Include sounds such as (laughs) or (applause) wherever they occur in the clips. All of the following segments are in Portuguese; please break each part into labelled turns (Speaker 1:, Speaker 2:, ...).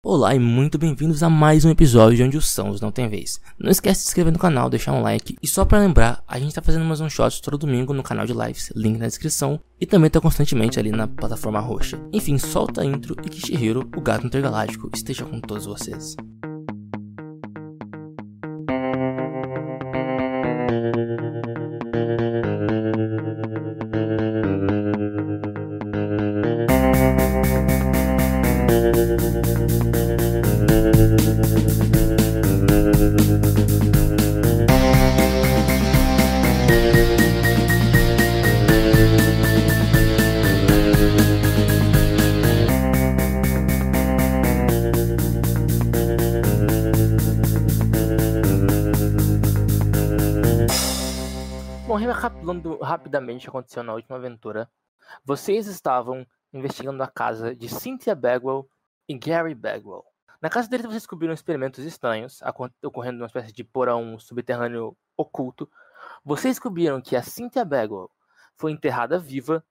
Speaker 1: Olá e muito bem-vindos a mais um episódio onde os sons não tem vez. Não esquece de se inscrever no canal, deixar um like e só para lembrar, a gente tá fazendo mais um shot todo domingo no canal de lives, link na descrição e também tá constantemente ali na plataforma roxa. Enfim, solta a intro e que Shihiro, o gato intergaláctico, esteja com todos vocês. Rapidamente o aconteceu na última aventura, vocês estavam investigando a casa de Cynthia Bagwell e Gary Bagwell. Na casa deles vocês descobriram experimentos estranhos, ocorrendo numa espécie de porão subterrâneo oculto. Vocês descobriram que a Cynthia Bagwell foi enterrada viva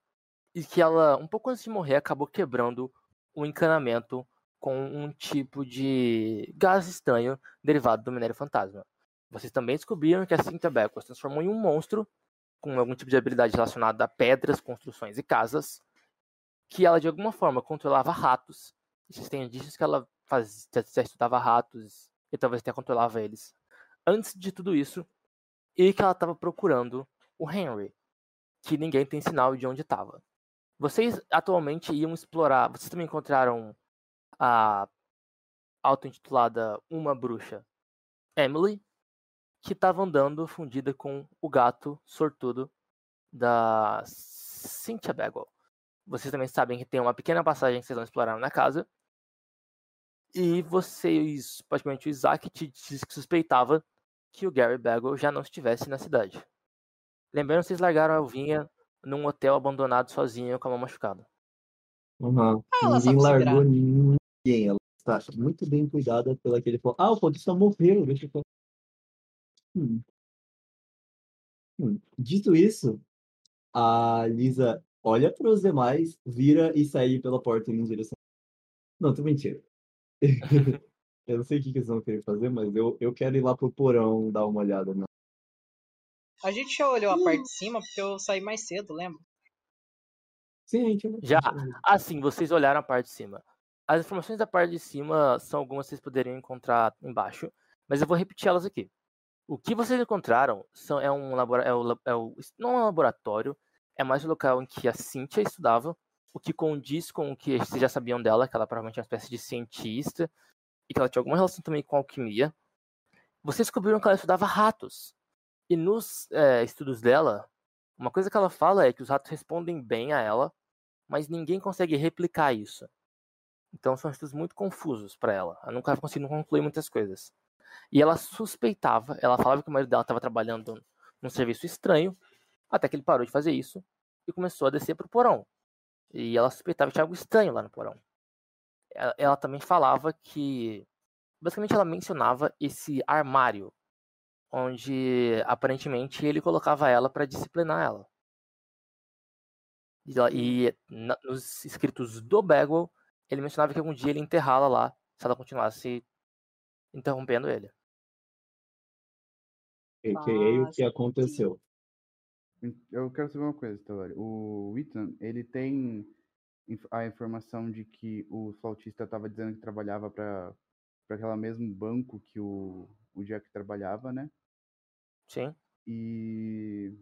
Speaker 1: e que ela, um pouco antes de morrer, acabou quebrando um encanamento com um tipo de gás estranho derivado do minério fantasma. Vocês também descobriram que a Cynthia Bagwell se transformou em um monstro com algum tipo de habilidade relacionada a pedras, construções e casas, que ela de alguma forma controlava ratos. Existem indícios que ela já estudava ratos e talvez até controlava eles. Antes de tudo isso, e que ela estava procurando o Henry, que ninguém tem sinal de onde estava. Vocês atualmente iam explorar. Vocês também encontraram a auto-intitulada Uma Bruxa, Emily, que estava andando fundida com o gato sortudo da Cynthia Bagwell. Vocês também sabem que tem uma pequena passagem que vocês vão explorar na casa. E vocês, praticamente o Isaac, te disse que suspeitava que o Gary Bagwell já não estivesse na cidade. Lembrando, vocês largaram a Alvinha num hotel abandonado sozinha com a mão machucada.
Speaker 2: Uhum.
Speaker 3: Ah, ela
Speaker 2: Ninguém largou ninguém. Ela está muito bem cuidada pelo aquele. Ah, o Paulista morreu. Deixa eu. Hum. Hum. Dito isso, a Lisa olha para os demais, vira e sai pela porta em direção. Não, tô mentindo. (laughs) eu não sei o que que eles vão querer fazer, mas eu, eu quero ir lá pro porão dar uma olhada. Na...
Speaker 3: A gente já olhou a parte de cima porque eu saí mais cedo, lembra?
Speaker 2: Sim, a gente
Speaker 1: Já. Assim, vocês olharam a parte de cima. As informações da parte de cima são algumas que vocês poderiam encontrar embaixo, mas eu vou repetir elas aqui. O que vocês encontraram são, é um labora- é é não é um laboratório, é mais o local em que a Cynthia estudava, o que condiz com o que vocês já sabiam dela, que ela provavelmente é uma espécie de cientista, e que ela tinha alguma relação também com alquimia. Vocês descobriram que ela estudava ratos. E nos eh, estudos dela, uma coisa que ela fala é que os ratos respondem bem a ela, mas ninguém consegue replicar isso. Então são estudos muito confusos para ela. Ela nunca conseguiu concluir muitas coisas. E ela suspeitava, ela falava que o marido dela estava trabalhando num serviço estranho, até que ele parou de fazer isso e começou a descer pro porão. E ela suspeitava que tinha algo estranho lá no porão. Ela, ela também falava que. Basicamente, ela mencionava esse armário, onde aparentemente ele colocava ela para disciplinar ela. E, ela- e na- nos escritos do Bagwell, ele mencionava que algum dia ele enterrá-la lá, se ela continuasse interrompendo ele.
Speaker 2: Que aí o que aconteceu?
Speaker 4: Eu quero saber uma coisa, Telori. O Ethan, ele tem a informação de que o flautista estava dizendo que trabalhava para aquele mesmo banco que o, o Jack trabalhava, né?
Speaker 1: Sim.
Speaker 4: E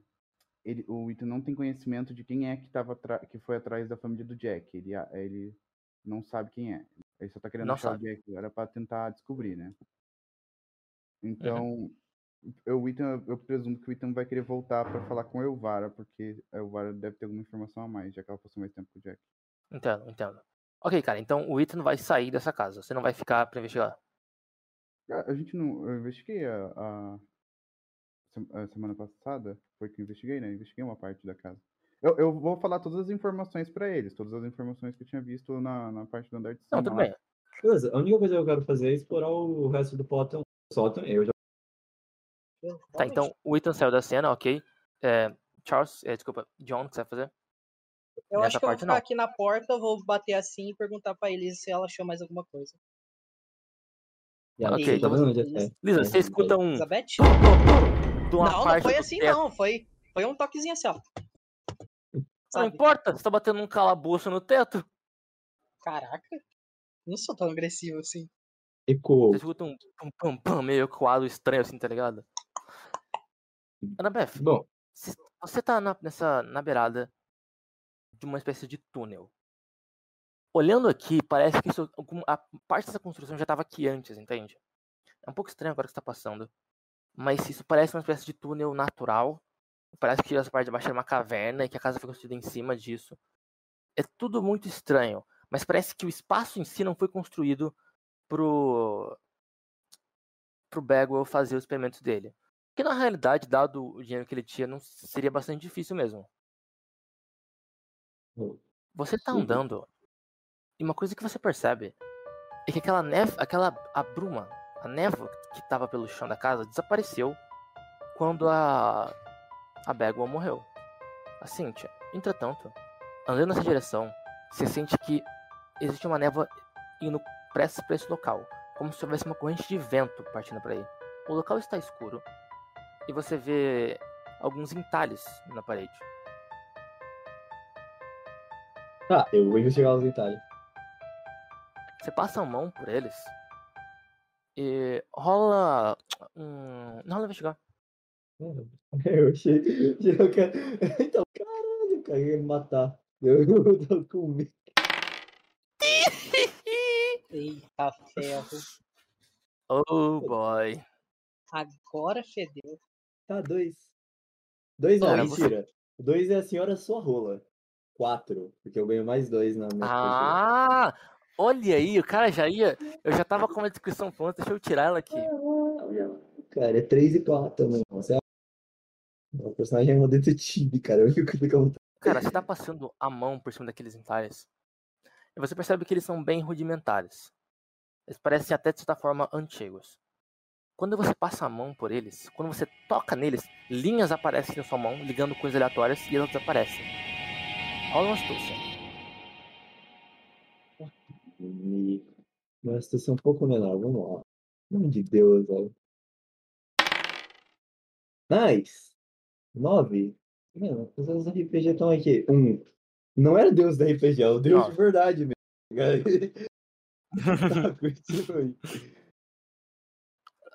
Speaker 4: ele, o Ethan não tem conhecimento de quem é que, tava que foi atrás da família do Jack. Ele, ele não sabe quem é. Ele só tá querendo
Speaker 1: Não
Speaker 4: achar
Speaker 1: sabe.
Speaker 4: o Jack. Era para tentar descobrir, né? Então, eu, o Ethan, eu presumo que o Ethan vai querer voltar para falar com a Elvara, porque a Elvara deve ter alguma informação a mais, já que ela passou mais tempo com o Jack.
Speaker 1: Entendo, entendo. Ok, cara, então o Ethan vai sair dessa casa. Você não vai ficar pra investigar.
Speaker 4: A, a gente não. Eu investiguei a, a, a semana passada, foi que eu investiguei, né? Eu investiguei uma parte da casa. Eu, eu vou falar todas as informações para eles, todas as informações que eu tinha visto na, na parte do andar de cima.
Speaker 1: Não, tudo bem.
Speaker 2: Beleza, a única coisa que eu quero fazer é explorar o resto do sótão. Sótão, eu já.
Speaker 1: Tá, então o Ethan saiu da cena, ok. É, Charles, é, desculpa, John, o que você vai fazer?
Speaker 3: Eu
Speaker 1: Nessa
Speaker 3: acho que eu vou ficar
Speaker 1: não.
Speaker 3: aqui na porta, vou bater assim e perguntar pra eles se ela achou mais alguma coisa.
Speaker 2: E ela
Speaker 1: Ok,
Speaker 2: tá
Speaker 1: então
Speaker 2: vendo
Speaker 3: você-?
Speaker 1: Lisa, você escuta um.
Speaker 3: Elizabeth?
Speaker 1: De uma
Speaker 3: Não, não foi assim não, foi, foi um toquezinho assim, ó.
Speaker 1: Não
Speaker 3: Sabe?
Speaker 1: importa, você tá batendo um calabouço no teto.
Speaker 3: Caraca, não sou tão agressivo assim.
Speaker 2: Ecoou.
Speaker 1: Você escuta um pum pum pum meio ecoado estranho assim, tá ligado? Anabeth,
Speaker 2: Bom,
Speaker 1: você tá na, nessa, na beirada de uma espécie de túnel. Olhando aqui, parece que isso, a parte dessa construção já estava aqui antes, entende? É um pouco estranho agora que está passando. Mas isso parece uma espécie de túnel natural. Parece que essa parte de baixo era uma caverna e que a casa foi construída em cima disso. É tudo muito estranho. Mas parece que o espaço em si não foi construído pro. pro Bagwell fazer os experimentos dele. Que na realidade, dado o dinheiro que ele tinha, não seria bastante difícil mesmo. Você tá
Speaker 2: Sim.
Speaker 1: andando e uma coisa que você percebe é que aquela neve, aquela a bruma, a névoa que tava pelo chão da casa desapareceu quando a a Bagwell morreu. A Cynthia, entretanto, andando nessa direção, você sente que existe uma névoa indo prestes para esse local, como se houvesse uma corrente de vento partindo para aí. O local está escuro e você vê alguns entalhes na parede.
Speaker 2: tá, eu vou investigar os detalhes.
Speaker 1: Você passa a mão por eles e rola um. Não rola investigar. (laughs)
Speaker 2: Eu achei. Eu quero... (laughs) Então, caralho, cara, ia me matar. Eu, (laughs) eu tô com medo.
Speaker 3: Eita ferro.
Speaker 1: Oh boy.
Speaker 3: Agora fedeu.
Speaker 2: Tá, dois. Dois não,
Speaker 1: Cara, você-
Speaker 2: mentira. Dois é a senhora sua rola. Quatro, porque eu ganho mais dois na minha
Speaker 1: Ah! Olha aí, o cara já ia. Eu já tava com uma descrição pronta, deixa eu tirar ela aqui.
Speaker 2: Cara, é três e quatro também. Você é... O personagem é um detetive, cara. (laughs) Eu fico com
Speaker 1: Cara, você tá passando a mão por cima daqueles entalhes. E você percebe que eles são bem rudimentares. Eles parecem até de certa forma antigos. Quando você passa a mão por eles, quando você toca neles, linhas aparecem na sua mão, ligando coisas aleatórias e elas desaparecem. Rola uma astúcia.
Speaker 2: Uma situação um pouco menor. Vamos lá. Nome de Deus, velho. Nice! Nove. Mano, as pessoas do RPG estão aqui. Um. Não era Deus do RPG, é o Deus de
Speaker 1: Nove.
Speaker 2: verdade mesmo. tá.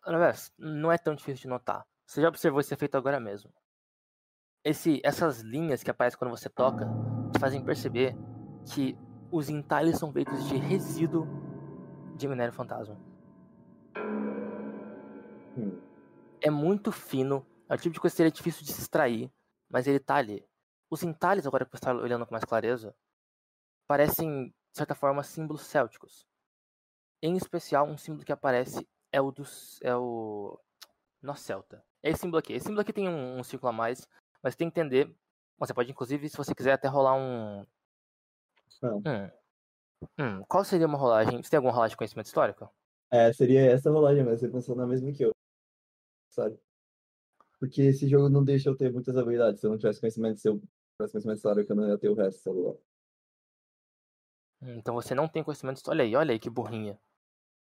Speaker 1: Anabés, (laughs) não é tão difícil de notar. Você já observou esse efeito agora mesmo. Esse, essas linhas que aparecem quando você toca te fazem perceber que os entalhes são feitos de resíduo de minério fantasma.
Speaker 2: Hum.
Speaker 1: É muito fino, é o tipo de coisa que seria difícil de se extrair, mas ele tá ali. Os entalhes, agora que você está olhando com mais clareza, parecem, de certa forma, símbolos célticos. Em especial, um símbolo que aparece é o dos. é o. Nó celta. É esse símbolo aqui. Esse símbolo aqui tem um, um círculo a mais, mas tem que entender. Você pode, inclusive, se você quiser, até rolar um. Hum. Hum, Qual seria uma rolagem? Você tem alguma rolagem de conhecimento histórico?
Speaker 2: É, seria essa rolagem, mas você pensou na mesma que eu. Sabe? Porque esse jogo não deixa eu ter muitas habilidades. Se eu não tivesse conhecimento, se eu tivesse conhecimento histórico, eu não ia ter o resto do celular.
Speaker 1: Então você não tem conhecimento histórico. Olha aí, olha aí que burrinha.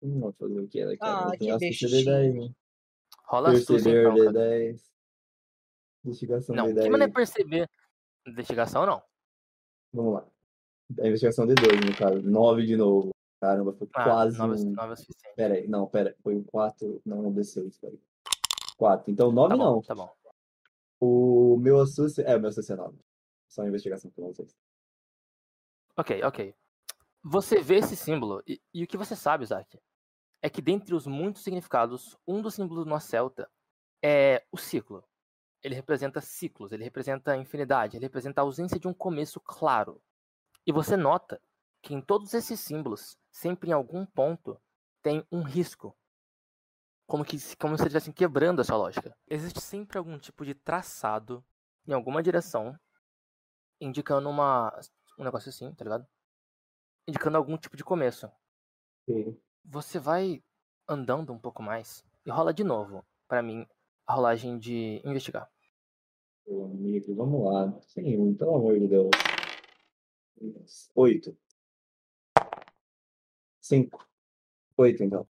Speaker 2: Vou fazer o que era, cara?
Speaker 3: Ah,
Speaker 2: eu
Speaker 3: que
Speaker 2: tenho astúcia
Speaker 3: bestinho.
Speaker 2: D10, né?
Speaker 1: Rola astúcia
Speaker 2: Perceber
Speaker 1: então, cara.
Speaker 2: D10. Investigação
Speaker 1: Não,
Speaker 2: D10.
Speaker 1: que maneira perceber. Investigação não.
Speaker 2: Vamos lá. A investigação D2, no caso. 9 de novo. Caramba, foi
Speaker 1: Ah,
Speaker 2: quase
Speaker 1: nove,
Speaker 2: um...
Speaker 1: nove é o suficiente.
Speaker 2: Pera aí, não, pera. Foi um 4, não um D6, pera aí. 4. Então 9
Speaker 1: Tá bom,
Speaker 2: não.
Speaker 1: tá bom.
Speaker 2: O meu astúcia... É, o meu astúcia é 9. Só uma investigação com vocês.
Speaker 1: Ok, ok. Você vê esse símbolo, e, e o que você sabe, Isaac, é que dentre os muitos significados, um dos símbolos do nó celta é o ciclo. Ele representa ciclos, ele representa infinidade, ele representa a ausência de um começo claro. E você nota que em todos esses símbolos, sempre em algum ponto, tem um risco. Como, que, se- como se estivessem quebrando essa lógica. Existe sempre algum tipo de traçado em alguma direção, indicando uma, um negócio assim, tá ligado? Indicando algum tipo de começo.
Speaker 2: Ok.
Speaker 1: Você vai andando um pouco mais e rola de novo, pra mim, a rolagem de investigar.
Speaker 2: Meu amigo, vamos lá. Sim, pelo amor de Deus. 8. 5. 8, então.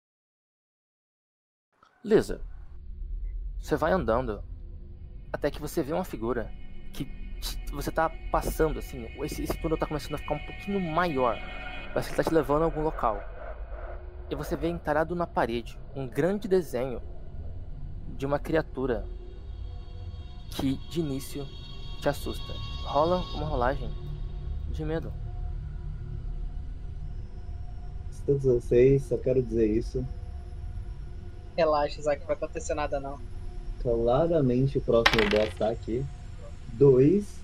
Speaker 1: Lisa, você vai andando até que você vê uma figura que você tá passando, assim, esse, esse túnel tá começando a ficar um pouquinho maior. Parece que tá te levando a algum local. E você vê entalhado na parede um grande desenho de uma criatura que de início te assusta. Rola uma rolagem de medo.
Speaker 2: Todos vocês, só quero dizer isso.
Speaker 3: Relaxa, Isaac, não vai acontecer nada não.
Speaker 2: Claramente o próximo boss tá aqui. Dois,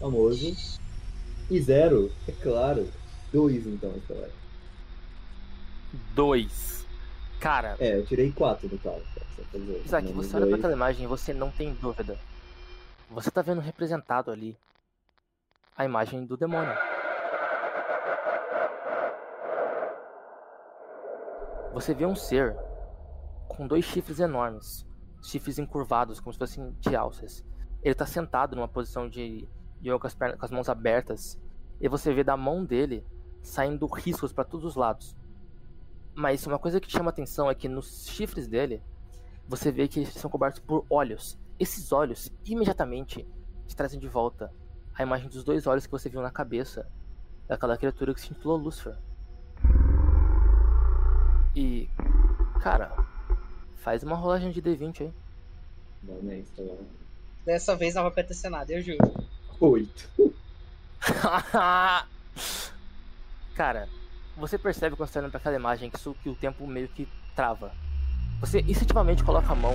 Speaker 2: famoso. E zero, é claro. Dois então, Estelar.
Speaker 1: Dois. Cara,
Speaker 2: É, eu tirei quatro no caso.
Speaker 1: Isaac, você olha pra aquela imagem e você não tem dúvida. Você tá vendo representado ali a imagem do demônio. Você vê um ser com dois chifres enormes, chifres encurvados, como se fossem de alças. Ele tá sentado numa posição de yoga com as, pernas, com as mãos abertas, e você vê da mão dele saindo riscos para todos os lados. Mas uma coisa que chama atenção é que nos chifres dele você vê que eles são cobertos por olhos. Esses olhos imediatamente te trazem de volta a imagem dos dois olhos que você viu na cabeça daquela criatura que se intitulou Lucifer. E, cara, faz uma rolagem de D20 aí.
Speaker 2: Não, né, Estelar.
Speaker 3: Dessa vez não vai acontecer nada, eu juro.
Speaker 2: Oito. (laughs)
Speaker 1: Cara, você percebe quando você tá olhando pra aquela imagem que, isso, que o tempo meio que trava. Você instintivamente coloca a mão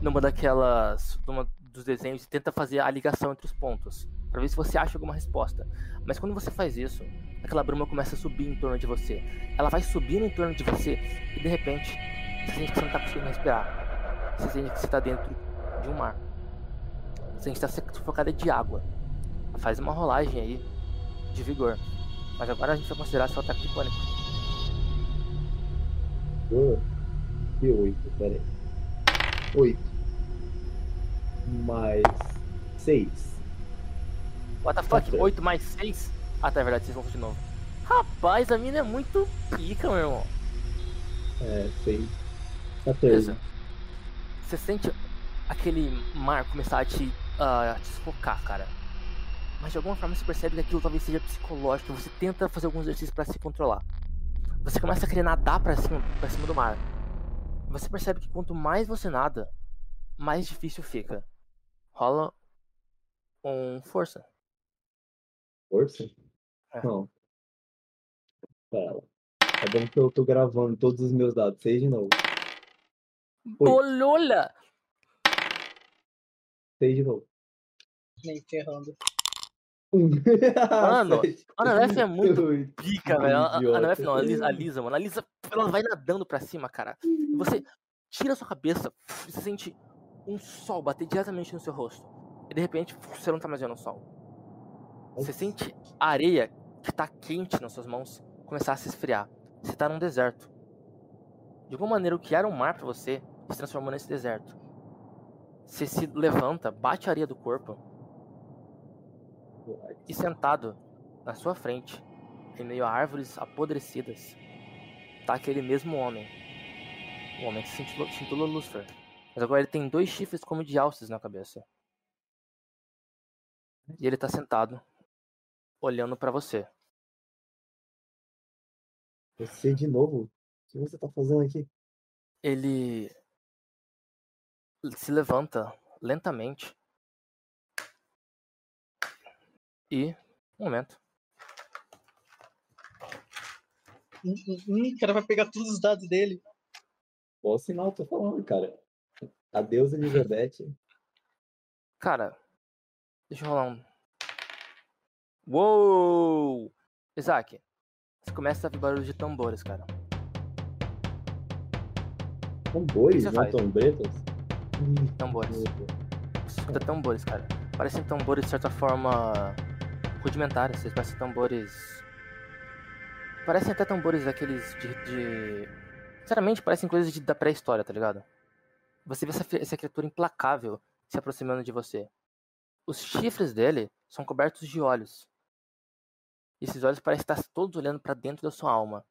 Speaker 1: numa daquelas. numa dos desenhos e tenta fazer a ligação entre os pontos. Pra ver se você acha alguma resposta. Mas quando você faz isso, aquela bruma começa a subir em torno de você. Ela vai subindo em torno de você e de repente sente que você não tá conseguindo respirar. Você sente que você tá dentro de um mar. Você sente que tá sufocada de água. Faz uma rolagem aí de vigor. Mas agora a gente vai considerar seu ataque de pânico.
Speaker 2: Oh, e oito, pera aí. Oito. Mais seis.
Speaker 1: What the fuck?
Speaker 2: Quatro.
Speaker 1: 8 mais 6? Ah, tá, é verdade, vocês vão de novo. Rapaz, a mina é muito pica, meu irmão.
Speaker 2: É, seis. 14.
Speaker 1: Beleza. Você sente aquele mar começar a te, a te sufocar, cara. Mas de alguma forma você percebe que aquilo talvez seja psicológico. Você tenta fazer alguns exercícios pra se controlar. Você começa a querer nadar pra cima, pra cima do mar. Você percebe que quanto mais você nada, mais difícil fica. Rola um força.
Speaker 2: Força?
Speaker 1: É.
Speaker 2: Não. Pera. Tá bom que eu tô gravando todos os meus dados. Seis de novo. Oito.
Speaker 1: Bolola!
Speaker 2: Seis de novo.
Speaker 3: Nem ferrando.
Speaker 1: Mano. A Anabef é muito pica, velho. A- A
Speaker 2: Idiota.
Speaker 1: Anabef não, a Lisa, a Lisa, mano. A Lisa, ela vai nadando pra cima, cara. E você tira a sua cabeça e você sente um sol bater diretamente no seu rosto. E de repente, você não tá mais vendo o sol. Você sente a areia que tá quente nas suas mãos começar a se esfriar. Você tá num deserto. De alguma maneira, o que era um mar pra você se transformou nesse deserto. Você se levanta, bate a areia do corpo e sentado na sua frente, em meio a árvores apodrecidas, tá aquele mesmo homem. O homem que se intitulou Lucifer. Mas agora ele tem dois chifres como de alces na cabeça. E ele tá sentado, olhando pra você.
Speaker 2: Você de novo? O que você tá fazendo aqui?
Speaker 1: Ele se levanta lentamente. E. Um momento.
Speaker 3: Hum, o cara vai pegar todos os dados dele.
Speaker 2: Bom sinal, tô falando, cara. Adeus, Elizabeth.
Speaker 1: Cara, deixa eu rolar um. Uou! Isaac, você começa a ouvir barulho de tambores, cara.
Speaker 2: Tambores, não
Speaker 1: faz?
Speaker 2: trombetas?
Speaker 1: Tambores. Escuta tambores, cara. Parecem tambores de certa forma rudimentares. Vocês parecem tambores. Parecem até tambores daqueles de. de... Sinceramente, parecem coisas de- da pré-história, tá ligado? Você vê essa, essa criatura implacável se aproximando de você. Os chifres dele são cobertos de olhos. E esses olhos parecem estar todos olhando pra dentro da sua alma.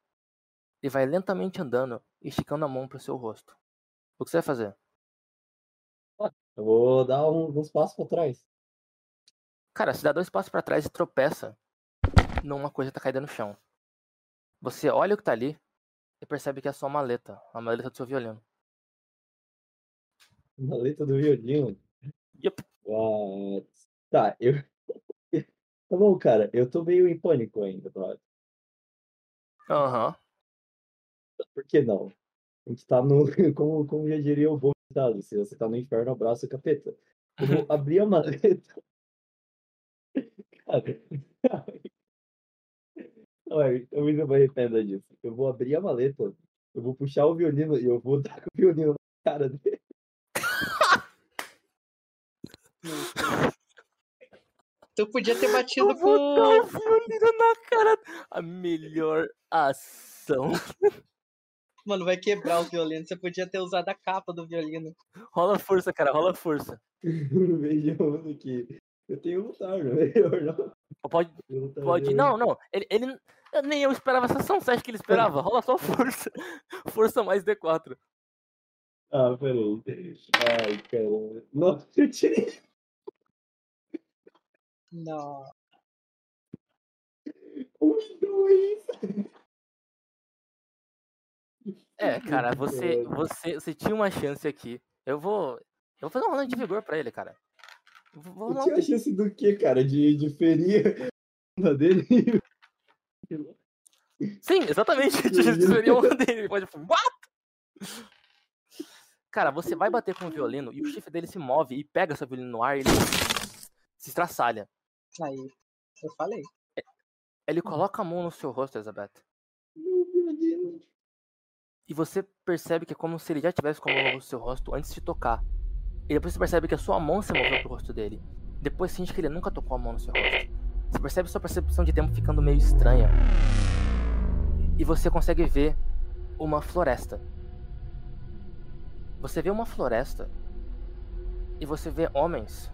Speaker 1: Ele vai lentamente andando esticando a mão pro seu rosto. O que você vai fazer?
Speaker 2: Eu vou dar um- uns passos pra trás.
Speaker 1: Cara, você dá dois passos pra trás e tropeça numa coisa que tá caída no chão. Você olha o que tá ali e percebe que é só uma maleta. A maleta do seu violino.
Speaker 2: Uma letra do violino.
Speaker 1: Yup.
Speaker 2: What? Tá, eu. (laughs) Tá bom, cara. Eu tô meio em pânico ainda, tá?
Speaker 1: Aham.
Speaker 2: Por que não? A gente tá no. (laughs) Como, como já diria o bom ditado, se você tá no inferno, abraça o capeta. Eu vou (laughs) abrir a maleta. Cara. (laughs) Não, é, eu ainda me arrependo disso. Eu vou abrir a maleta, eu vou puxar o violino e eu vou (laughs) dar com o violino na cara dele.
Speaker 3: Tu podia ter batido
Speaker 1: Eu vou dar o
Speaker 3: com.
Speaker 1: violino na cara. A melhor ação.
Speaker 3: Mano, vai quebrar o violino. Você podia ter usado a capa do violino.
Speaker 1: Rola força, cara, rola força. (laughs)
Speaker 2: Vejamos aqui. Eu tenho um é melhor não.
Speaker 1: Pode, pode. Não, não. Ele, ele. eu- Nem eu esperava essa ação. Você acha que ele esperava? Rola só força. (laughs) Força mais D4.
Speaker 2: Ah, peraí. Ai, caramba. Nossa, eu tirei.
Speaker 3: Não.
Speaker 2: Um dois.
Speaker 1: É, cara, (laughs) você, você, você tinha uma chance aqui. Eu vou. Eu vou fazer um rolê de vigor pra ele, cara. Vou vou
Speaker 2: tinha a chance do quê, cara? De, de ferir (laughs) a bunda dele?
Speaker 1: Sim, exatamente.
Speaker 2: Violino.
Speaker 1: Seria uma dele. Ele Pode. What? Cara, você vai bater com o violino e o chifre dele se move e pega seu violino no ar e ele (laughs) se estraçalha.
Speaker 3: Aí. Eu falei.
Speaker 1: Ele coloca a mão no seu rosto, Elizabeth.
Speaker 2: Meu violino.
Speaker 1: E você percebe que é como se ele já tivesse com a mão no seu rosto antes de tocar. E depois você percebe que a sua mão se moveu pro rosto dele. Depois sente que ele nunca tocou a mão no seu rosto. Você percebe sua percepção de tempo ficando meio estranha. E você consegue ver uma floresta. Você vê uma floresta. E você vê homens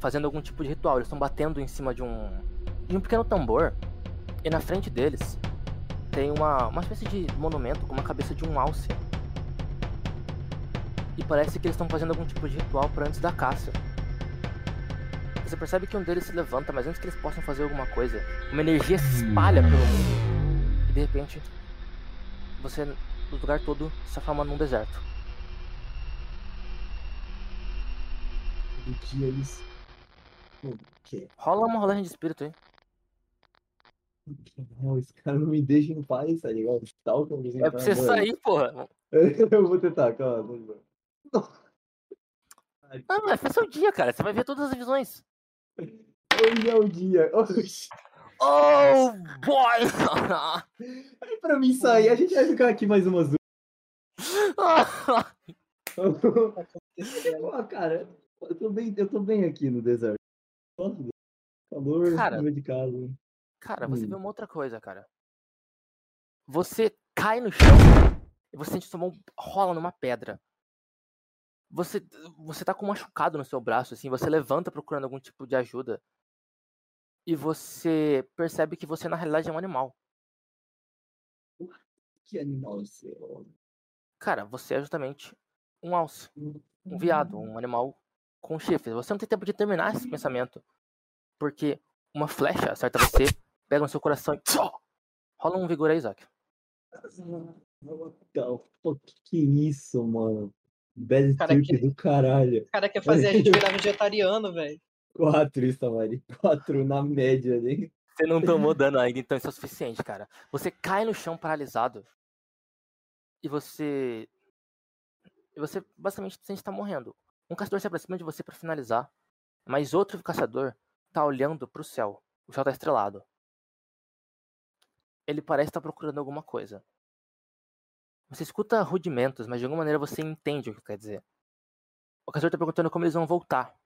Speaker 1: fazendo algum tipo de ritual. Eles estão batendo em cima de um, de um pequeno tambor. E na frente deles tem uma, uma espécie de monumento com uma cabeça de um alce. E parece que eles estão fazendo algum tipo de ritual para antes da caça. Você percebe que um deles se levanta, mas antes que eles possam fazer alguma coisa, uma energia se espalha pelo mundo. E de repente, você, o lugar todo se transforma num deserto.
Speaker 2: Do que eles. O quê?
Speaker 1: Rola uma rolagem de espírito aí.
Speaker 2: Não, esse cara não me deixa em paz, tá ligado? Tal
Speaker 1: É pra você
Speaker 2: mano.
Speaker 1: sair, porra. (laughs)
Speaker 2: Eu vou tentar, calma.
Speaker 1: Ah, mas foi seu dia, cara. Você vai ver todas as visões.
Speaker 2: Hoje é o dia. Oxi.
Speaker 1: Oh, boy!
Speaker 2: Aí (laughs) pra mim sair, a gente vai ficar aqui mais umas duas. (laughs) Pô, cara, eu tô, bem, eu tô bem aqui no deserto. Gosto do calor,
Speaker 1: Cara.
Speaker 2: de casa.
Speaker 1: Cara, você
Speaker 2: Hum.
Speaker 1: vê uma outra coisa, cara. Você cai no chão e você sente sua mão rola numa pedra. Você, você tá com um machucado no seu braço, assim, você levanta procurando algum tipo de ajuda. E você percebe que você na realidade é um animal.
Speaker 2: Que animal você é.
Speaker 1: Cara, você é justamente um alce, um viado, um animal com chifres. Você não tem tempo de terminar esse pensamento. Porque uma flecha acerta você, pega no seu coração e. Rola um vigor aí, Isaac.
Speaker 2: Pô, que que é isso, mano? Bad
Speaker 3: Cara,
Speaker 2: trip
Speaker 3: que-
Speaker 2: do caralho.
Speaker 3: O cara quer fazer a gente virar vegetariano, velho.
Speaker 2: Quatro, Itamari. Quatro na média, né?
Speaker 1: Você não tomou dano ainda, então isso é o suficiente, cara. Você cai no chão paralisado. E você. E você basicamente sente estar morrendo. Um caçador se aproxima de você pra finalizar. Mas outro caçador tá olhando pro céu. O céu tá estrelado. Ele parece estar procurando alguma coisa. Você escuta rudimentos, mas de alguma maneira você entende o que quer dizer. O caçador tá perguntando como eles vão voltar.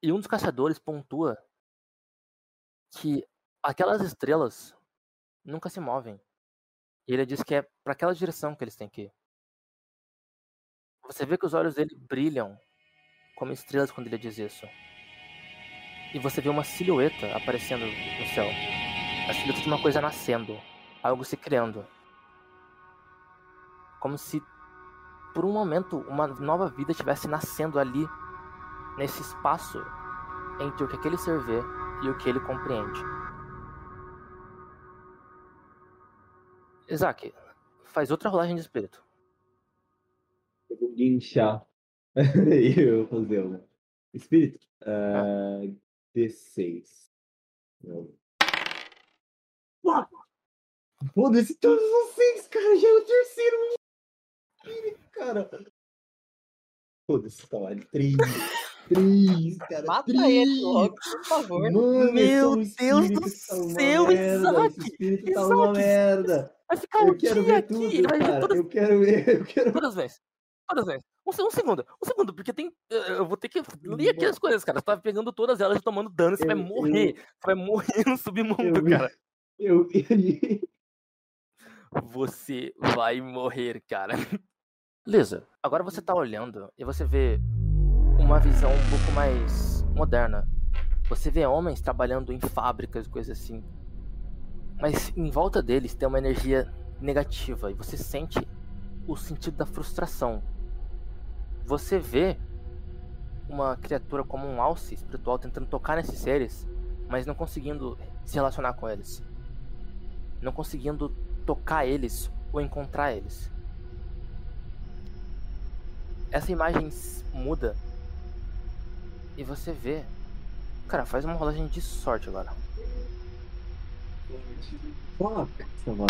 Speaker 1: E um dos caçadores pontua que aquelas estrelas nunca se movem. E ele diz que é para aquela direção que eles têm que ir. Você vê que os olhos dele brilham como estrelas quando ele diz isso. E você vê uma silhueta aparecendo no céu. A silhueta de uma coisa nascendo, algo se criando. Como se por um momento uma nova vida estivesse nascendo ali, nesse espaço entre o que aquele ser vê e o que ele compreende. Isaac, faz outra rolagem de espírito.
Speaker 2: Eu vou guinchar. (laughs) e eu vou fazer uma. Espírito? Uh, D6. Não. Ah! Foda-se todos vocês, cara. Já é o terceiro cara. Foda-se, tá lá. Três. Três, cara.
Speaker 3: Mata
Speaker 2: três.
Speaker 3: ele logo, por favor.
Speaker 2: Mano,
Speaker 1: Meu
Speaker 2: um
Speaker 1: Deus do céu,
Speaker 2: merda,
Speaker 1: Isaac!
Speaker 2: Esse tá uma merda.
Speaker 1: Vai ficar
Speaker 2: Eu
Speaker 1: o dia
Speaker 2: quero ver
Speaker 1: aqui,
Speaker 2: tudo,
Speaker 1: ele vai ver todas,
Speaker 2: Eu quero ver, eu quero (laughs)
Speaker 1: todas as vezes. Todas as vezes. Um, um segundo, um segundo, porque tem. Eu vou ter que ler aqui as coisas, cara. Você tá pegando todas elas e tomando dano, você vai
Speaker 2: Eu-
Speaker 1: morrer. Você vai morrer (laughs) no submundo,
Speaker 2: Eu-
Speaker 1: cara.
Speaker 2: Eu, (laughs)
Speaker 1: Você vai morrer, cara. (laughs) Beleza. Agora você tá olhando e você vê uma visão um pouco mais moderna. Você vê homens trabalhando em fábricas, coisas assim. Mas em volta deles tem uma energia negativa e você sente o sentido da frustração. Você vê uma criatura como um alce espiritual tentando tocar nesses seres, mas não conseguindo se relacionar com eles. Não conseguindo tocar eles ou encontrar eles. Essa imagem muda e você vê. Cara, faz uma rolagem de sorte agora.
Speaker 2: Fuck, mano.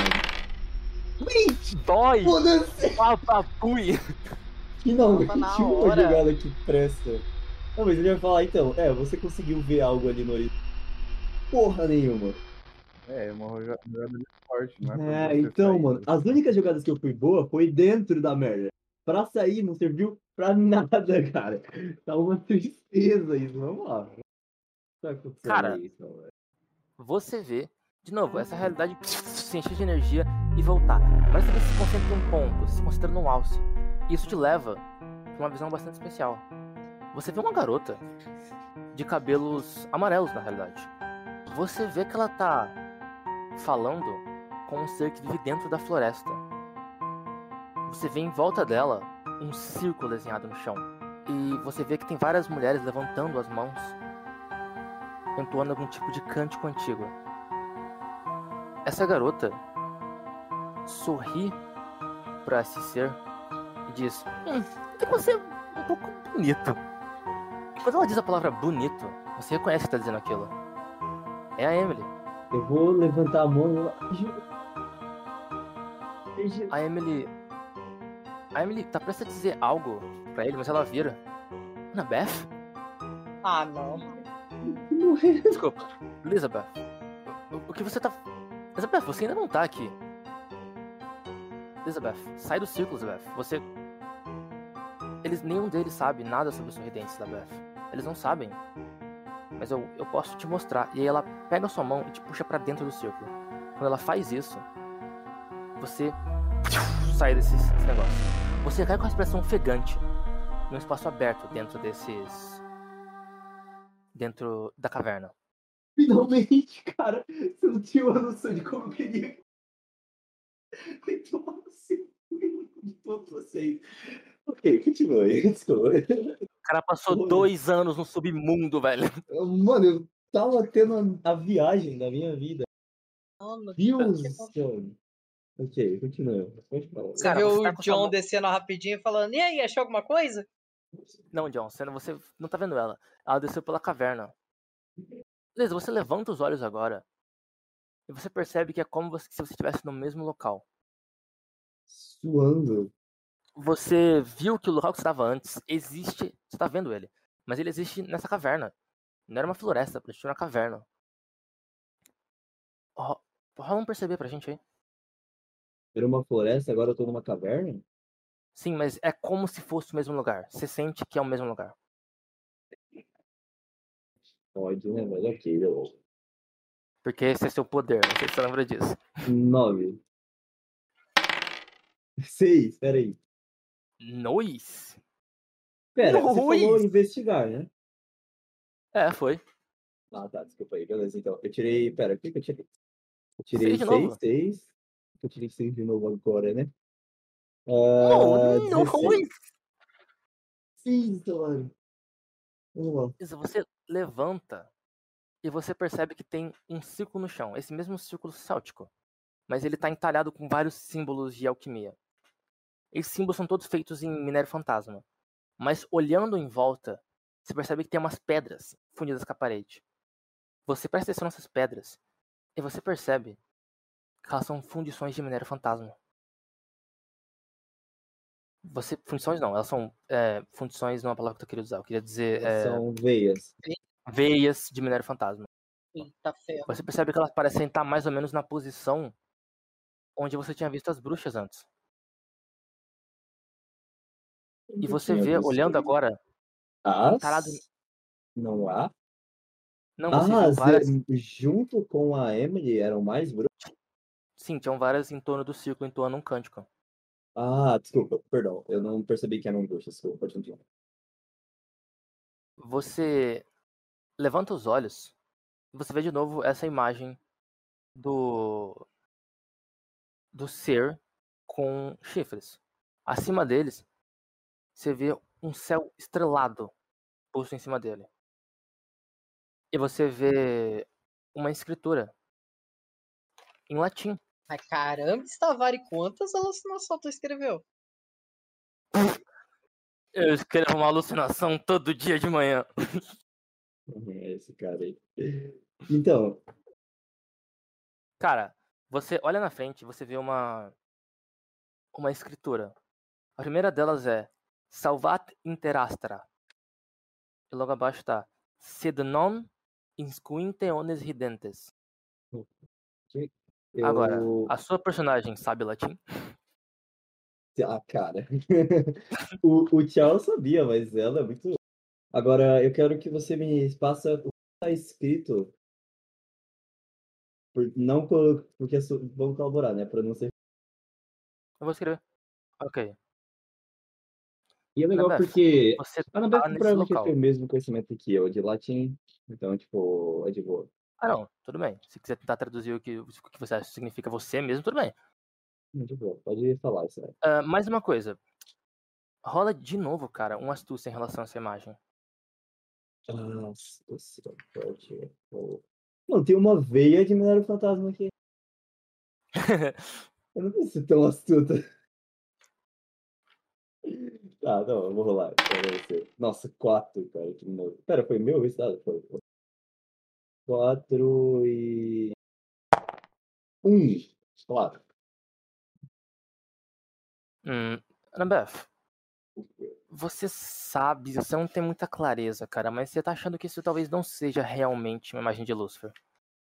Speaker 1: Dói!
Speaker 2: Foda-se!
Speaker 1: Papapui!
Speaker 2: Finalmente (laughs)
Speaker 3: na
Speaker 2: uma
Speaker 3: hora.
Speaker 2: jogada que presta. Não, mas ele vai falar então, é, você conseguiu ver algo ali no horizonte. Porra nenhuma.
Speaker 4: É, uma roja- jogada de sorte, não é?
Speaker 2: É, então,
Speaker 4: sair
Speaker 2: mano,
Speaker 4: do-
Speaker 2: as únicas jogadas que eu fui boa foi dentro da merda. Pra sair não serviu pra (laughs) nada, cara. Tá uma tristeza isso, vamos lá. Tá
Speaker 1: Cara,
Speaker 2: isso, velho.
Speaker 1: Você vê, de novo, essa realidade se encher de energia e voltar. Mas você se concentra em um ponto, se concentra no alce. E isso te leva pra uma visão bastante especial. Você vê uma garota de cabelos amarelos, na realidade. Você vê que ela tá falando com um ser que vive dentro da floresta. Você vê em volta dela um círculo desenhado no chão. E você vê que tem várias mulheres levantando as mãos, entoando algum tipo de cântico antigo. Essa garota sorri pra esse ser e diz: Hum, você é um pouco bonito. E quando ela diz a palavra bonito, você reconhece que tá dizendo aquilo. É a Emily.
Speaker 2: Eu vou levantar a mão e vou
Speaker 1: A Emily. A Emily tá prestes a dizer algo pra ele, mas ela vira. Annabeth?
Speaker 3: Ah, não.
Speaker 1: Desculpa. Elizabeth. O, o que você tá. Elizabeth, você ainda não tá aqui. Elizabeth, sai do círculo, Elizabeth. Você. Eles, nenhum deles sabe nada sobre os sorridentes da Beth. Eles não sabem. Mas eu, eu posso te mostrar. E aí ela pega a sua mão e te puxa pra dentro do círculo. Quando ela faz isso, você sai desse, desse negócio. Você cai com a respiração ofegante num espaço aberto dentro desses. dentro da caverna.
Speaker 2: Finalmente, cara, você não tinha uma noção de como eu queria. Vai tomar no de todos vocês. Ok, continue. (laughs) Desculpa.
Speaker 1: O cara passou
Speaker 2: Oi.
Speaker 1: dois anos no submundo, velho.
Speaker 2: Mano, eu tava tendo a, viagem da minha vida.
Speaker 3: Mano,
Speaker 2: Deus do céu. Ok, continua.
Speaker 3: Você viu
Speaker 1: tá
Speaker 3: o
Speaker 1: sua
Speaker 3: John descendo rapidinho e falando, e aí, achou alguma coisa?
Speaker 1: Não, John, você não, você não tá vendo ela. Ela desceu pela caverna. Beleza, você levanta os olhos agora. E você percebe que é como se você estivesse no mesmo local.
Speaker 2: Suando.
Speaker 1: Você viu que o local que você estava antes existe. Você tá vendo ele. Mas ele existe nessa caverna. Não era uma floresta, existe uma caverna. Ro- Rola um perceber pra gente aí.
Speaker 2: Era uma floresta, agora eu tô numa caverna?
Speaker 1: Sim, mas é como se fosse o mesmo lugar. Você sente que é o mesmo lugar.
Speaker 2: Pode, né? Mas ok, eu.
Speaker 1: Porque esse é seu poder, não sei se você lembra disso.
Speaker 2: Nove. (laughs) Seis, peraí.
Speaker 1: Nois?
Speaker 2: Pera, você falou investigar, né?
Speaker 1: É, foi.
Speaker 2: Ah, tá, desculpa aí. Beleza, então. Eu tirei. Pera, o que que eu tirei? Eu tirei
Speaker 1: Seis de
Speaker 2: seis,
Speaker 1: novo?
Speaker 2: seis. Eu tirei seis de novo agora, né? Ah,
Speaker 1: não,
Speaker 2: 16. Sim, salário. Vamos lá.
Speaker 1: Você levanta e você percebe que tem um círculo no chão, esse mesmo círculo céltico, mas ele está entalhado com vários símbolos de alquimia. Esses símbolos são todos feitos em minério fantasma, mas olhando em volta, você percebe que tem umas pedras fundidas com a parede. Você presta atenção nessas pedras e você percebe que elas são fundições de minério fantasma. Você, fundições não, elas são é, fundições não é uma palavra que eu queria usar. Eu queria dizer é,
Speaker 2: São veias.
Speaker 1: veias de minério fantasma.
Speaker 3: Eita ferro.
Speaker 1: Você percebe que elas parecem estar mais ou menos na posição onde você tinha visto as bruxas antes. E você
Speaker 2: tinha
Speaker 1: vê, olhando agora,
Speaker 2: As?
Speaker 1: entalado.
Speaker 2: Não há?
Speaker 1: Não, você
Speaker 2: Ah, junto com a Emily eram mais bruxas?
Speaker 1: Sim, tinham várias em torno do círculo, entoando um cântico.
Speaker 2: Ah, desculpa, perdão. Eu não percebi que eram bruxas. Desculpa, pode continuar.
Speaker 1: Você levanta os olhos e você vê de novo essa imagem do do ser com chifres. Acima deles, você vê um céu estrelado posto em cima dele. E você vê uma escritura em latim.
Speaker 3: Mas caramba, Stavari, quantas alucinações tu escreveu?
Speaker 1: Eu escrevo uma alucinação todo dia de manhã. (laughs)
Speaker 2: É esse cara aí. Então,
Speaker 1: Cara, você olha na frente, você vê uma uma escritura. A primeira delas é Salvat interastra. E logo abaixo tá Sed non inscuinte ones ridentes.
Speaker 2: eu...
Speaker 1: Agora, a sua personagem sabe latim?
Speaker 2: Ah, cara. (laughs) o, o Tchau sabia, mas ela é muito. Agora, eu quero que você me faça o que está escrito. Por, não porque su- vamos colaborar, né? Para não ser.
Speaker 1: Eu vou escrever. Ok.
Speaker 2: E é legal porque.
Speaker 1: Você
Speaker 2: A Anabeth
Speaker 1: tá nesse
Speaker 2: provavelmente tem o mesmo conhecimento que eu de latim. Então, tipo, é de boa.
Speaker 1: Ah, não, tudo bem. Se quiser tentar traduzir o que, o que você acha que significa você mesmo, tudo bem.
Speaker 2: É de boa. Pode falar isso aí.
Speaker 1: Ah, mais uma coisa. Rola de novo, cara, um astúcia em relação a essa imagem.
Speaker 2: Senhora, pode. Não, tem uma veia de minério fantasma aqui. (laughs) Eu não preciso ser tão astuta. Tá, não, eu vou rolar. Você. Nossa, quatro, cara. Que nojo. Pera, foi meu esse dado? Foi. Quatro e. Um. Quatro.
Speaker 1: Hum, Annabeth, você sabe, você não tem muita clareza, cara, mas você tá achando que isso talvez não seja realmente uma imagem de Lúcifer.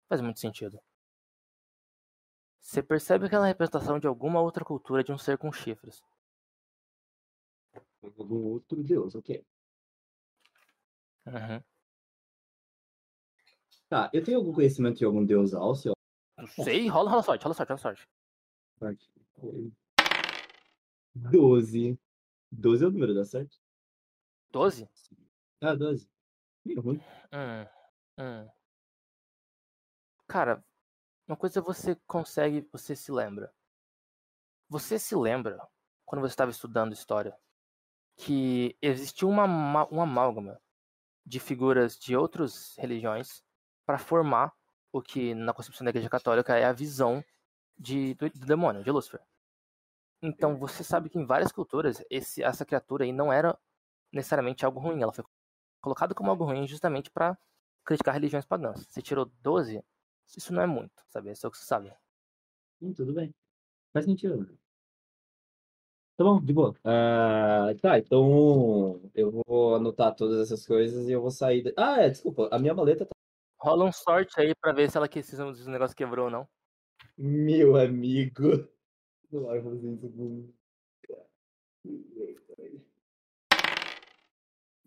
Speaker 1: Faz muito sentido. Você percebe aquela representação de alguma outra cultura de um ser com chifres.
Speaker 2: Algum outro deus, ok.
Speaker 1: Uhum.
Speaker 2: Tá, eu tenho algum conhecimento de algum deus Alce?
Speaker 1: Não sei, rola, rola sorte, rola sorte, rola sorte.
Speaker 2: Doze. Doze é o número, dá certo?
Speaker 1: 12?
Speaker 2: Ah, doze. Meio ruim.
Speaker 1: Hum, hum. Cara, uma coisa você consegue, você se lembra. Você se lembra, quando você estava estudando história, que existiu uma, ama- uma amálgama de figuras de outras religiões para formar o que na concepção da Igreja Católica é a visão de, do, do demônio, de Lúcifer. Então você sabe que em várias culturas esse, essa criatura aí não era necessariamente algo ruim, ela foi colocada como algo ruim justamente para criticar religiões pagãs. Você tirou 12, isso não é muito, sabe? Isso é o que você sabe.
Speaker 2: Hum, tudo bem. Faz sentido. Tá bom, de boa. Ah, tá, então eu vou anotar todas essas coisas e eu vou sair. da- Ah, é, desculpa, a minha maleta tá.
Speaker 1: Rola um sorte aí pra ver se ela que se o negócio quebrou ou não.
Speaker 2: Meu amigo. Fazer isso.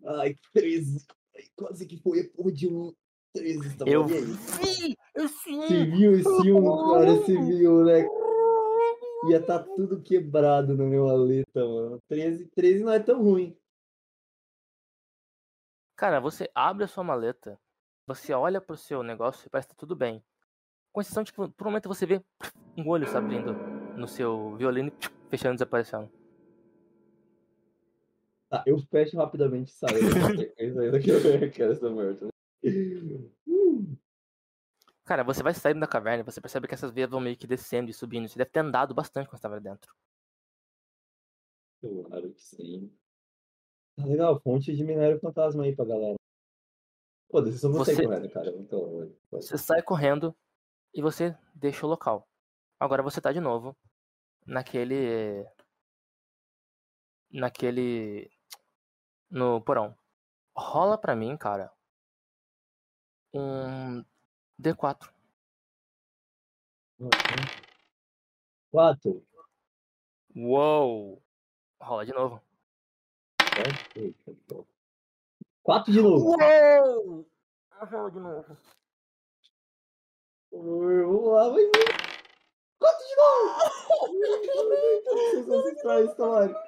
Speaker 2: Ai, 13. Ai, quase que foi a porra de um 13. Tá
Speaker 1: Eu
Speaker 2: bom, e aí?
Speaker 1: vi esse
Speaker 2: Você viu esse um, cara? Você (laughs) viu, né? Ia tá tudo quebrado na minha maleta, mano. 13, 13 não é tão ruim.
Speaker 1: Cara, você abre a sua maleta, você olha pro seu negócio e parece que tá tudo bem. Com exceção de que por um momento você vê um olho se abrindo no seu violino e fechando e desaparecendo.
Speaker 2: Tá, eu fecho rapidamente e saio. (laughs) Isso aí que eu quero essa morta.
Speaker 1: Cara, você vai saindo da caverna você percebe que essas veias vão meio que descendo e subindo. Você deve ter andado bastante quando estava dentro.
Speaker 2: Claro que sim. Tá legal, fonte de minério fantasma aí pra galera. Pô, vocês sair
Speaker 1: Você-
Speaker 2: correndo, cara. Então,
Speaker 1: Você sai correndo e você deixa o local. Agora você tá de novo naquele. Naquele. No porão. Rola pra mim, cara. Um D4.
Speaker 2: Quatro.
Speaker 1: Uou! Rola de novo.
Speaker 2: Quatro de novo.
Speaker 1: Uou! Rola de novo.
Speaker 2: Vamos lá, vai. Quatro de novo.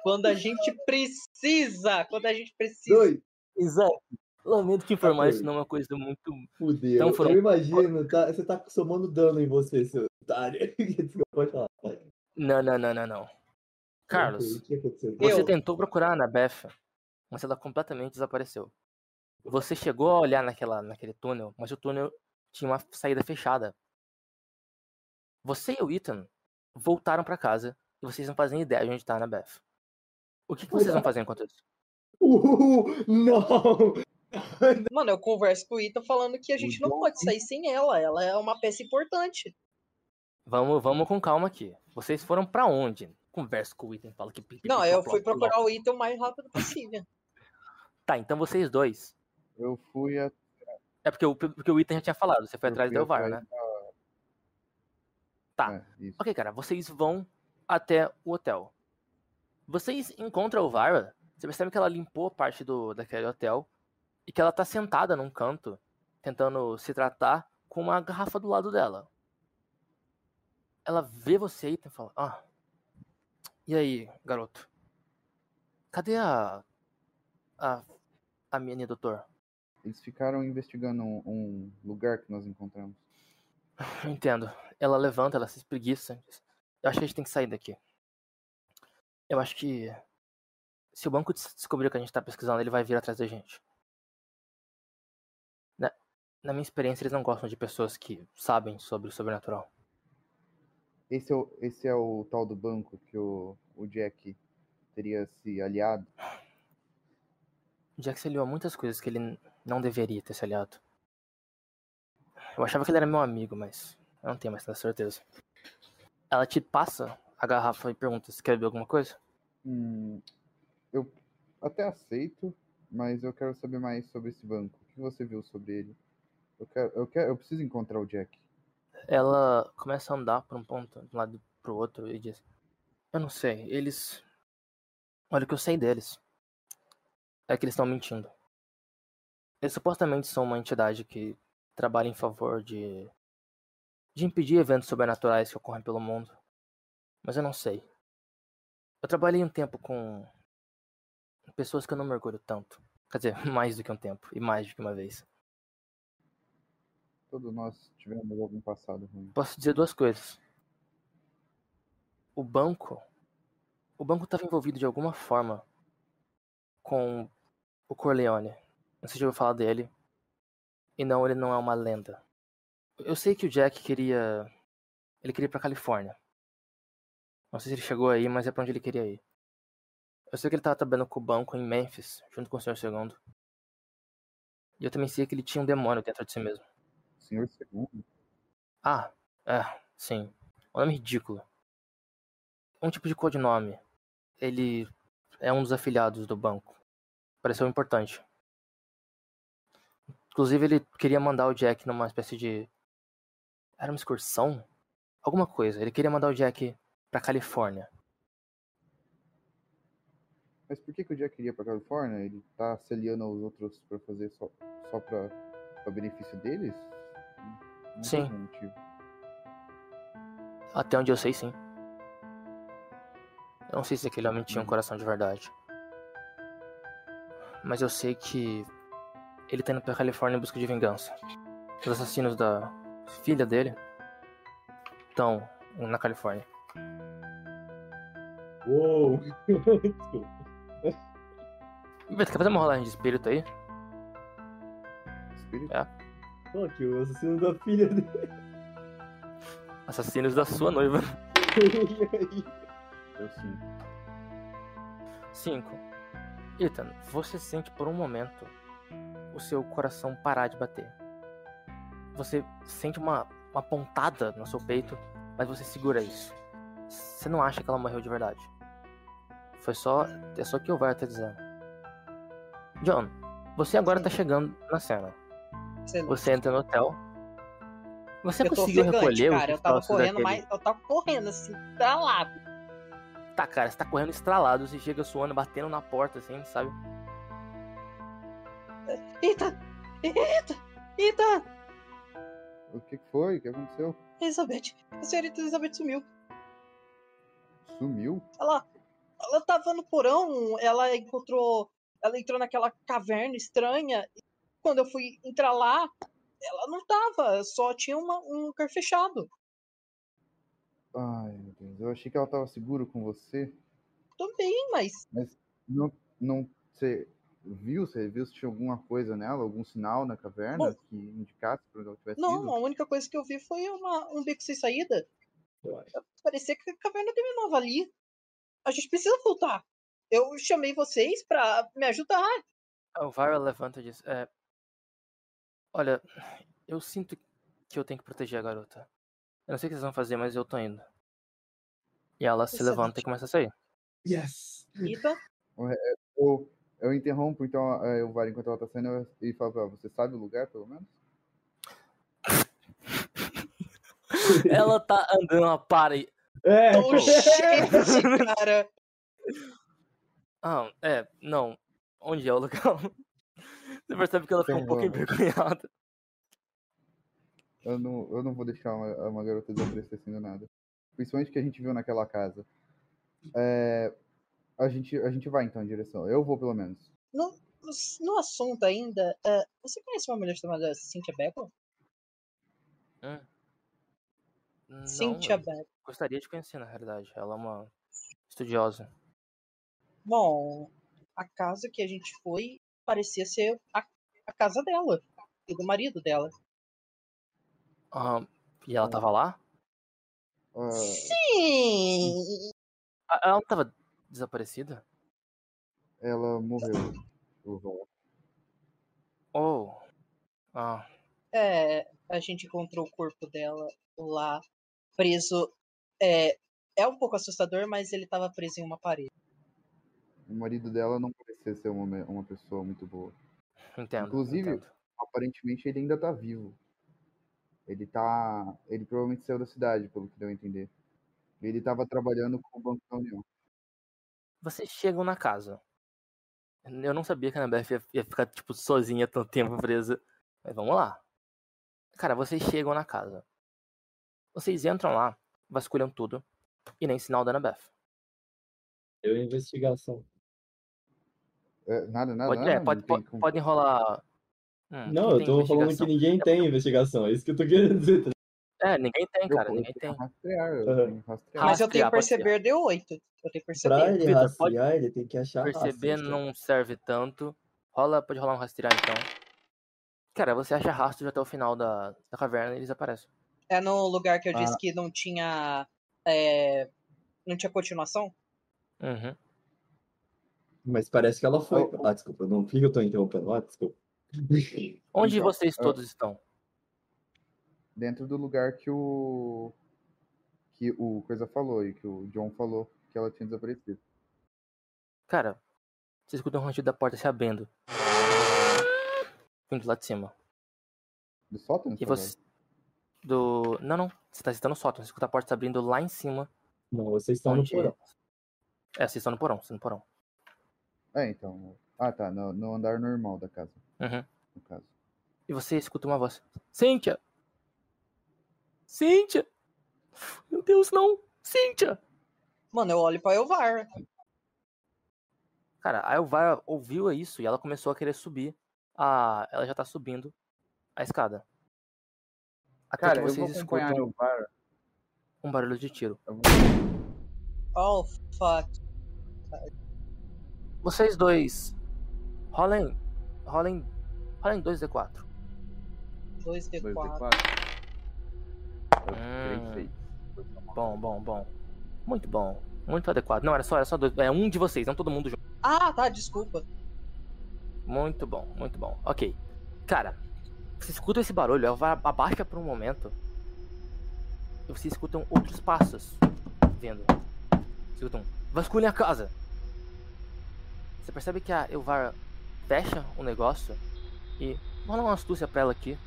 Speaker 3: Quando a gente precisa! Quando a gente precisa!
Speaker 2: Dois.
Speaker 1: Isaac, lamento te informar, isso não é uma coisa muito.
Speaker 2: Fudeu.
Speaker 1: Então foram-
Speaker 2: Eu imagino, tá? Você tá somando dano em você, seu otário. (laughs) Pode falar.
Speaker 1: Não, não, não, não, não. Carlos,
Speaker 2: que?
Speaker 1: Você
Speaker 3: Eu.
Speaker 1: tentou procurar a Anabeth, mas ela completamente desapareceu. Você chegou a olhar naquela, naquele túnel, mas o túnel tinha uma saída fechada. Você e o Ethan voltaram pra casa e vocês não fazem ideia de onde tá a Anabeth. O que, que vocês vão fazer enquanto isso? (laughs)
Speaker 2: Uh, não! (laughs)
Speaker 3: Mano, eu converso com o Ita falando que a gente não pode sair sem ela. Ela é uma peça importante.
Speaker 1: Vamos, vamos com calma aqui. Vocês foram pra onde? Conversa com o Ethan, fala que.
Speaker 3: Não, eu fui procurar o Ita o mais rápido possível. (laughs)
Speaker 1: Tá, então vocês dois.
Speaker 4: Eu fui a.
Speaker 1: É porque o, porque o Ethan já tinha falado, você foi
Speaker 4: eu
Speaker 1: atrás do Elvar,
Speaker 4: atrás
Speaker 1: né?
Speaker 4: da-
Speaker 1: Tá.
Speaker 4: É.
Speaker 1: Ok, cara, vocês vão até o hotel. Vocês encontram a Elvira, você percebe que ela limpou parte do, daquele hotel e que ela tá sentada num canto, tentando se tratar com uma garrafa do lado dela. Ela vê você e fala: Ah, e aí, garoto? Cadê a. a. a minha doutor?
Speaker 4: Eles ficaram investigando um, um lugar que nós encontramos.
Speaker 1: Eu (laughs) entendo. Ela levanta, ela se espreguiça. Eu acho que a gente tem que sair daqui. Eu acho que se o banco des- descobrir o que a gente tá pesquisando, ele vai vir atrás da gente. Na, minha experiência, eles não gostam de pessoas que sabem sobre o sobrenatural.
Speaker 4: Esse é o, esse é o tal do banco que o, o Jack teria se aliado.
Speaker 1: O Jack se aliou a muitas coisas que ele não deveria ter se aliado. Eu achava que ele era meu amigo, mas eu não tenho mais tanta certeza. Ela te passa a garrafa e pergunta se quer beber alguma coisa?
Speaker 4: Hum, eu até aceito, mas eu quero saber mais sobre esse banco. O que você viu sobre ele? Eu quero, eu quero, eu preciso encontrar o Jack.
Speaker 1: Ela começa a andar por um ponto, de um lado pro outro, e diz: Eu não sei, eles. Olha o que eu sei deles. É que eles estão mentindo. Eles supostamente são uma entidade que trabalha em favor de. de impedir eventos sobrenaturais que ocorrem pelo mundo. Mas eu não sei. Eu trabalhei um tempo com. pessoas que eu não me orgulho tanto. Quer dizer, (laughs) mais do que um tempo, e mais do que uma vez.
Speaker 4: Todos nós tivemos algum passado ruim.
Speaker 1: Posso dizer duas coisas. O banco. O banco estava envolvido de alguma forma com o Corleone. Não sei se já ouviu falar dele. E não, ele não é uma lenda. Eu sei que o Jack queria. Ele queria ir pra Califórnia. Não sei se ele chegou aí, mas é pra onde ele queria ir. Eu sei que ele tava trabalhando com o banco em Memphis, junto com o Sr. Segundo. E eu também sei que ele tinha um demônio dentro de si mesmo.
Speaker 4: Senhor Segundo?
Speaker 1: Ah, é, sim. Um nome ridículo. Um tipo de codinome. Ele é um dos afiliados do banco. Pareceu importante. Inclusive, ele queria mandar o Jack numa espécie de. Era uma excursão? Alguma coisa. Ele queria mandar o Jack pra Califórnia.
Speaker 4: Mas por que, que o Jack queria pra Califórnia? Ele tá se aliando aos outros pra fazer só, só pra, pra benefício deles?
Speaker 1: Sim. Até onde eu sei, sim. Eu não sei se aquele homem tinha um coração de verdade. Mas eu sei que ele tá indo pra Califórnia em busca de vingança. Os assassinos da filha dele estão na Califórnia.
Speaker 2: Uou!
Speaker 1: Beto, quer fazer uma rolagem de espírito aí?
Speaker 4: Espírito?
Speaker 1: É.
Speaker 2: Pô, aqui o assassino da filha dele.
Speaker 1: Assassinos da sua noiva. (laughs)
Speaker 4: Eu sim.
Speaker 1: 5. Ethan, você sente por um momento o seu coração parar de bater. Você sente uma, uma pontada no seu peito, mas você segura isso. Você não acha que ela morreu de verdade. Foi só. É só o que o VAR tá dizendo. John, você agora tá chegando na cena.
Speaker 3: Excelente.
Speaker 1: Você entra no hotel. Você
Speaker 3: eu
Speaker 1: conseguiu
Speaker 3: ofegante,
Speaker 1: recolher
Speaker 3: cara.
Speaker 1: os
Speaker 3: Eu tava correndo
Speaker 1: daquele-
Speaker 3: mais. Eu tava correndo assim, lá.
Speaker 1: Tá, cara, você tá correndo estralado, você chega suando, batendo na porta, assim, sabe?
Speaker 3: Eita! Eita! Eita!
Speaker 4: O que que foi? O que aconteceu?
Speaker 3: Elizabeth! A senhorita Elizabeth sumiu.
Speaker 4: Sumiu?
Speaker 3: Ela, ela tava no porão, ela encontrou. Ela entrou naquela caverna estranha. Quando eu fui entrar lá, ela não tava, só tinha uma, um lugar fechado.
Speaker 4: Ai, meu Deus. Eu achei que ela tava segura com você.
Speaker 3: Também, mas
Speaker 4: Não, não, você viu? Você viu se tinha alguma coisa nela? Algum sinal na caverna
Speaker 3: Bom,
Speaker 4: que indicasse pra onde ela tivesse
Speaker 3: não,
Speaker 4: ido?
Speaker 3: a única coisa que eu vi foi uma, um beco sem saída.
Speaker 2: Eu acho.
Speaker 3: Parecia que a caverna terminava ali. A gente precisa voltar. Eu chamei vocês pra me ajudar.
Speaker 1: O Vara levanta e diz: é, Olha, eu sinto que eu tenho que proteger a garota. Eu não sei o que vocês vão fazer, mas eu tô indo. E ela se
Speaker 3: Excelente.
Speaker 1: levanta e começa a sair.
Speaker 2: Yes!
Speaker 3: Rita,
Speaker 4: Eu, eu interrompo, então, é, o VAR enquanto ela tá saindo eu- e falo pra ela, você sabe o lugar, pelo menos? (laughs)
Speaker 1: ela tá andando, ela para e.
Speaker 2: É!
Speaker 3: oh, gente, (laughs) cara.
Speaker 1: Ah, é, não. Onde é o local? Você percebe que ela fica um pouco envergonhada.
Speaker 4: Eu não, eu não vou deixar uma, uma garota desaparecer assim do nada. Principalmente que a gente viu naquela casa. É, a, gente, a gente vai então em direção. Eu vou, pelo menos.
Speaker 3: No, no, assunto ainda, é, você conhece uma mulher chamada Cynthia Beckel?
Speaker 1: Não,
Speaker 3: Cynthia
Speaker 1: eu
Speaker 3: Beckel.
Speaker 1: gostaria de conhecer, na realidade. Ela é uma estudiosa.
Speaker 3: Bom, a casa que a gente foi parecia ser a, a casa dela e do marido dela.
Speaker 1: Ah, e ela tava lá?
Speaker 4: Ah,
Speaker 3: Sim!
Speaker 1: Ela não tava desaparecida?
Speaker 4: ela morreu.
Speaker 1: Oh. Ah,
Speaker 3: É, a gente encontrou o corpo dela lá, preso. É, é um pouco assustador, mas ele tava preso em uma parede.
Speaker 4: O marido dela não parecia ser uma, uma pessoa muito boa.
Speaker 1: entendo.
Speaker 4: Inclusive-
Speaker 1: entendo.
Speaker 4: Aparentemente ele ainda tá vivo. Ele tá. Ele provavelmente saiu da cidade, pelo que deu a entender. Ele tava trabalhando com o Banco da União.
Speaker 1: Vocês chegam na casa. Eu não sabia que a Annabeth ia, ia ficar, tipo, sozinha tanto tempo presa. Mas vamos lá. Cara, vocês chegam na casa. Vocês entram lá, vasculham tudo. E nem sinal da Annabeth.
Speaker 2: Eu investigação.
Speaker 4: É, nada, nada,
Speaker 1: Pode,
Speaker 4: nada.
Speaker 1: é, pode, pode,
Speaker 4: como-
Speaker 1: pode enrolar. Hum,
Speaker 2: Não, eu tô falando que ninguém tem investigação. É isso que eu tô querendo dizer. tá
Speaker 1: É, ninguém tem,
Speaker 4: Eu,
Speaker 1: cara.
Speaker 4: eu
Speaker 1: Ninguém tem.
Speaker 4: rastrear, eu tenho rastrear.
Speaker 3: Mas eu tenho perceber de 8. Eu tenho
Speaker 2: Pra
Speaker 3: perceber.
Speaker 2: ele
Speaker 1: Vitor,
Speaker 2: rastrear, ele tem que achar
Speaker 1: Perceber
Speaker 2: rastros, tá?
Speaker 1: não serve tanto. Rola, pode rolar um rastrear então. Cara, você acha rastros até o final da, da caverna e eles aparecem.
Speaker 3: É no lugar que eu disse
Speaker 4: Ah.
Speaker 3: que não tinha. é, não tinha continuação?
Speaker 1: Uhum.
Speaker 2: Mas parece que ela foi.
Speaker 4: Oh.
Speaker 2: Ah, desculpa, não por que eu tô interrompendo. Ah, desculpa.
Speaker 1: Onde
Speaker 4: Então,
Speaker 1: vocês
Speaker 4: é-
Speaker 1: todos estão?
Speaker 4: Dentro do lugar que o. Que o Coisa falou e que o John falou que ela tinha desaparecido.
Speaker 1: Cara, você escuta um rangido da porta se abrindo. Vindo lá de cima.
Speaker 4: Do sótão?
Speaker 1: E
Speaker 4: você
Speaker 1: você. Do. Não, não. Você tá citando o sótão. Você escuta a porta se abrindo lá em cima.
Speaker 2: Não, vocês estão no
Speaker 1: onde...
Speaker 2: porão.
Speaker 1: É, vocês estão no porão, vocês estão no porão.
Speaker 4: É, então. Ah, tá. No, no andar normal da casa,
Speaker 1: Uhum.
Speaker 4: no caso.
Speaker 1: E você escuta uma voz. Cíntia! Cíntia! Meu Deus, não! Cíntia!
Speaker 3: Mano, eu olho pra Elvar.
Speaker 1: Cara, a Elvira ouviu isso e ela começou a querer subir. A... Ela já tá subindo a escada. Até
Speaker 4: Cara,
Speaker 1: que
Speaker 4: eu vou
Speaker 1: vocês
Speaker 4: acompanhar
Speaker 1: escutam
Speaker 4: o VAR.
Speaker 1: um barulho de tiro.
Speaker 4: vou-
Speaker 3: Oh, fuck.
Speaker 1: Vocês dois. Rolem. Rolem. Rolem 2D4.
Speaker 3: 2D4.
Speaker 4: 2D4.
Speaker 1: Hum.
Speaker 4: 3, 6.
Speaker 1: Bom, bom, bom. Muito bom. Muito adequado. Não, era só, era só dois. É um de vocês, não todo mundo junto.
Speaker 3: Ah, tá, desculpa.
Speaker 1: Muito bom, muito bom. Ok. Cara, você escuta esse barulho, ela vai abaixa por um momento. E vocês escutam outros passos vindo. Escutam. Vasculhem a casa. Você percebe que a Elvar fecha o negócio e rola uma astúcia pra ela aqui.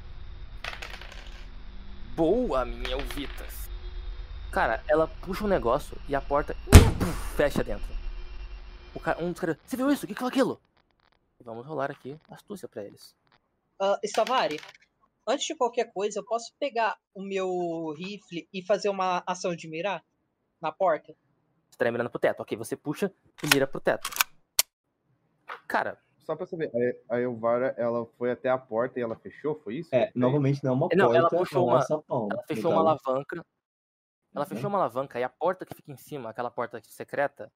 Speaker 1: Boa, minha Elvitas. Cara, ela puxa o negócio e a porta puf, fecha dentro. O cara, um dos caras, você viu isso? O que que é aquilo? Vamos rolar aqui astúcia pra eles.
Speaker 3: Stavari, antes de qualquer coisa, eu posso pegar o meu rifle e fazer uma ação de mirar na porta?
Speaker 1: Você tá mirando pro teto. Ok, você puxa e mira pro teto. Cara,
Speaker 4: Só pra saber, a Elvara, ela foi até a porta e ela fechou, foi isso?
Speaker 2: É, novamente não é uma
Speaker 1: Não,
Speaker 2: porta,
Speaker 1: ela puxou
Speaker 2: é um
Speaker 1: uma-
Speaker 2: alçapão.
Speaker 1: ela
Speaker 2: no
Speaker 1: fechou uma alavanca. Ela fechou uma alavanca e a porta que fica em cima, aquela porta secreta,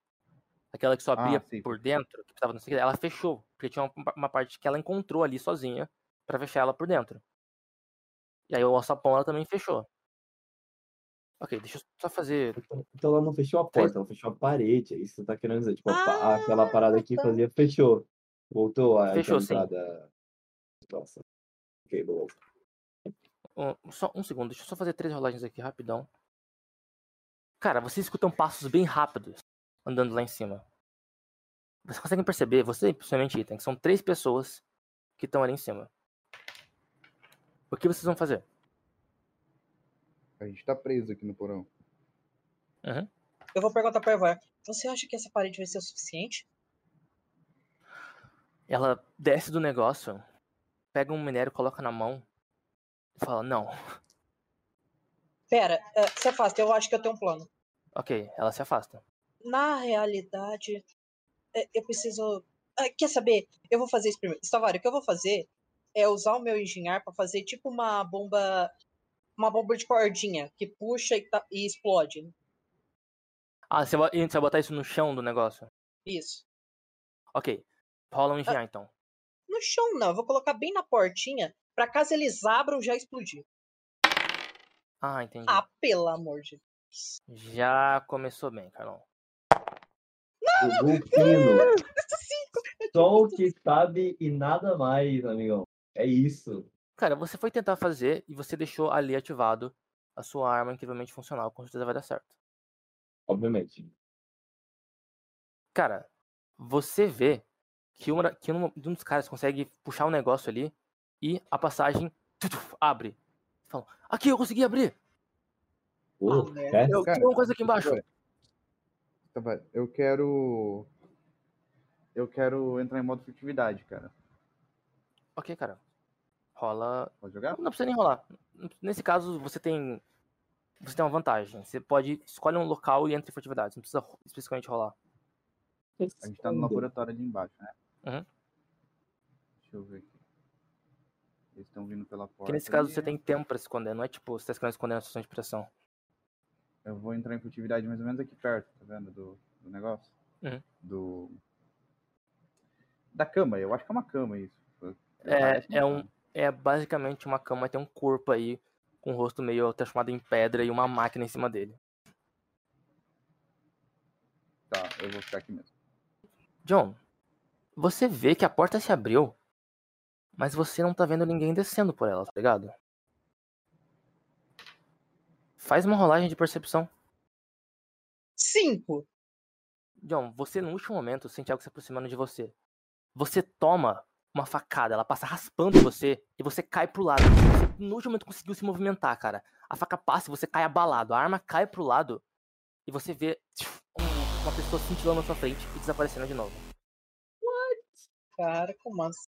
Speaker 1: aquela que só abria
Speaker 4: sim.
Speaker 1: por dentro, que precisava não sei o que, ela fechou. Porque tinha uma, uma parte que ela encontrou ali sozinha pra fechar ela por dentro. E aí o alçapão ela também fechou. Ok, deixa eu só fazer.
Speaker 2: Então- Então ela não fechou a porta, ela fechou a parede, é isso que você tá querendo dizer. Tipo,
Speaker 3: Ah,
Speaker 2: aquela parada que
Speaker 3: tá.
Speaker 2: fazia, fechou. Voltou a
Speaker 1: Fechou,
Speaker 2: aquela
Speaker 1: sim.
Speaker 2: entrada. Nossa. Ok, boa.
Speaker 1: um- só um segundo, deixa eu só fazer três rolagens aqui rapidão. Cara, vocês escutam passos bem rápidos andando lá em cima. Vocês conseguem perceber, você e principalmente Ethan, que são três pessoas que estão ali em cima. O que vocês vão fazer?
Speaker 4: A gente tá preso aqui no porão.
Speaker 3: Eu vou perguntar pra Evar. Você acha que essa parede vai ser o suficiente?
Speaker 1: Ela desce do negócio, pega um minério, coloca na mão e fala: Não.
Speaker 3: Pera, é, se afasta, eu acho que eu tenho um plano.
Speaker 1: Ok, ela se afasta.
Speaker 3: Na realidade, é, eu preciso. Ah, quer saber? Eu vou fazer isso primeiro. Stavari, o que eu vou fazer é usar o meu engenhar pra fazer tipo uma bomba. Uma bomba de cordinha que puxa e, tá- e explode.
Speaker 1: Ah, você vai, você vai botar isso no chão do negócio?
Speaker 3: Isso.
Speaker 1: Ok. Rola um engenhar então.
Speaker 3: No chão não, eu vou colocar bem na portinha pra caso eles abram já explodir.
Speaker 1: Ah, entendi.
Speaker 3: Ah, pelo amor de Deus.
Speaker 1: Já começou bem, Carlão.
Speaker 2: O Golfino. Só o que sabe e nada mais, amigão. É isso.
Speaker 1: Cara, você foi tentar fazer e você deixou ali ativado a sua arma incrivelmente funcional. Com certeza vai dar certo.
Speaker 2: Obviamente.
Speaker 1: Cara, você vê que, uma, que um, um dos caras consegue puxar o negócio ali e a passagem abre. Fala, aqui, eu consegui abrir.
Speaker 2: Pô,
Speaker 3: Ah,
Speaker 2: é?
Speaker 1: Eu
Speaker 4: Cara,
Speaker 1: tenho uma coisa aqui embaixo.
Speaker 4: Tavares, eu quero. Eu quero entrar em modo furtividade, cara.
Speaker 1: Ok, cara. Rola.
Speaker 4: Pode jogar?
Speaker 1: Não precisa nem rolar. Nesse caso, você tem. Você tem uma vantagem. Você pode. Escolhe um local e entra em furtividade. Não precisa especificamente rolar.
Speaker 4: A gente tá no laboratório ali embaixo, né?
Speaker 1: Uhum.
Speaker 4: Deixa eu ver aqui. Eles estão vindo pela porta.
Speaker 1: Porque nesse caso
Speaker 4: ali,
Speaker 1: você
Speaker 4: né?
Speaker 1: tem tempo pra se esconder. Não é tipo, você tá escondendo esconder na situação de pressão.
Speaker 4: Eu vou entrar em furtividade mais ou menos aqui perto, tá vendo? Do, do negócio.
Speaker 1: Uhum.
Speaker 4: Do. Da cama, eu acho que é uma cama isso.
Speaker 1: É,
Speaker 4: uma
Speaker 1: é um-. É basicamente uma cama, tem um corpo aí, com o rosto meio transformado em pedra e uma máquina em cima dele.
Speaker 4: Tá, eu vou ficar aqui mesmo.
Speaker 1: John, você vê que a porta se abriu, mas você não tá vendo ninguém descendo por ela, tá ligado? Faz uma rolagem de percepção.
Speaker 3: Cinco.
Speaker 1: John, você no último momento sente algo se aproximando de você. Você toma uma facada, ela passa raspando você e você cai pro lado. Você no último momento conseguiu se movimentar, cara. A faca passa e você cai abalado. A arma cai pro lado e você vê um- uma pessoa cintilando na sua frente e desaparecendo de novo.
Speaker 3: Cara, como assim?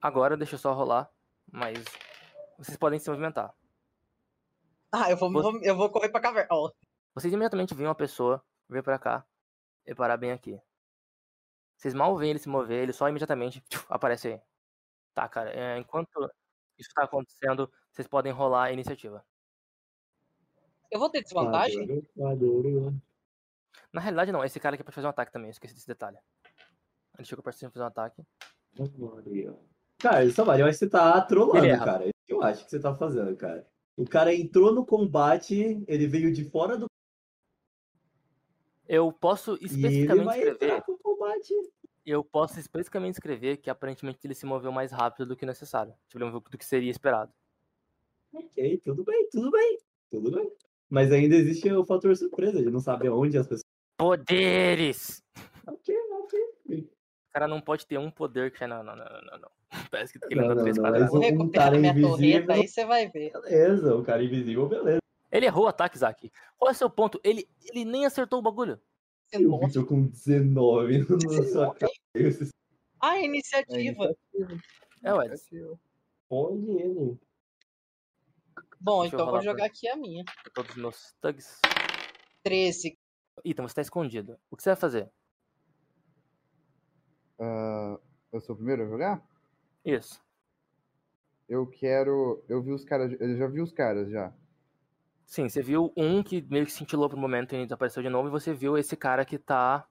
Speaker 1: Agora deixa eu só rolar, mas vocês podem se movimentar.
Speaker 3: Ah, eu vou,
Speaker 1: Você-
Speaker 3: eu vou correr pra caverna. Ó,
Speaker 1: Vocês imediatamente veem uma pessoa vir pra cá e parar bem aqui. Vocês mal veem ele se mover, ele só imediatamente tchuf, aparece aí. Tá, cara, é, enquanto isso tá acontecendo, vocês podem rolar a iniciativa.
Speaker 3: eu vou ter desvantagem?
Speaker 2: Maduro, maduro.
Speaker 1: Na realidade, não. Esse cara aqui pode fazer um ataque também. Eu esqueci desse detalhe. Ele chegou perto de fazer um ataque.
Speaker 2: Cara, Samari, eu acho que você tá trolando, cara. É isso que eu acho que você tá fazendo, cara. O cara entrou no combate, ele veio de fora do.
Speaker 1: Eu posso
Speaker 2: E ele
Speaker 1: especificamente
Speaker 2: vai
Speaker 1: escrever.
Speaker 2: Combate.
Speaker 1: Eu posso especificamente escrever que aparentemente ele se moveu mais rápido do que necessário. Tipo, do que seria esperado.
Speaker 2: Ok, tudo bem, tudo bem, tudo bem. Mas ainda existe o fator surpresa, ele não sabe aonde as pessoas.
Speaker 1: Poderes!
Speaker 2: Ok, ok.
Speaker 1: O cara não pode ter um poder que. Não, não, não, não, não. não. (laughs) Parece que ele
Speaker 2: Não,
Speaker 1: anda
Speaker 2: não,
Speaker 1: três
Speaker 2: não,
Speaker 1: quadrados.
Speaker 3: Vou
Speaker 2: Um
Speaker 3: recuperar
Speaker 2: cara
Speaker 3: minha
Speaker 2: invisível.
Speaker 3: torreta, aí você vai ver.
Speaker 2: Beleza, o cara invisível, beleza.
Speaker 1: Ele errou o ataque, Isaac. Qual é o seu ponto? Ele, ele nem acertou o bagulho.
Speaker 2: E o Victor com 19 na sua cabeça.
Speaker 3: Ah,
Speaker 4: É
Speaker 3: iniciativa.
Speaker 1: É, o Eds.
Speaker 4: iniciativa.
Speaker 2: Onde ele?
Speaker 3: Bom,
Speaker 1: Deixa eu
Speaker 3: então eu vou jogar
Speaker 1: pra-
Speaker 3: aqui a minha.
Speaker 1: Todos os meus thugs.
Speaker 3: 13.
Speaker 1: Ethan, você tá escondido. O que você vai fazer?
Speaker 4: Ah, eu sou o primeiro a jogar?
Speaker 1: Isso.
Speaker 4: Eu quero. Eu vi os caras. Eu já vi os caras já.
Speaker 1: Sim, você viu um que meio que cintilou pro momento e desapareceu de novo, e você viu esse cara que tá.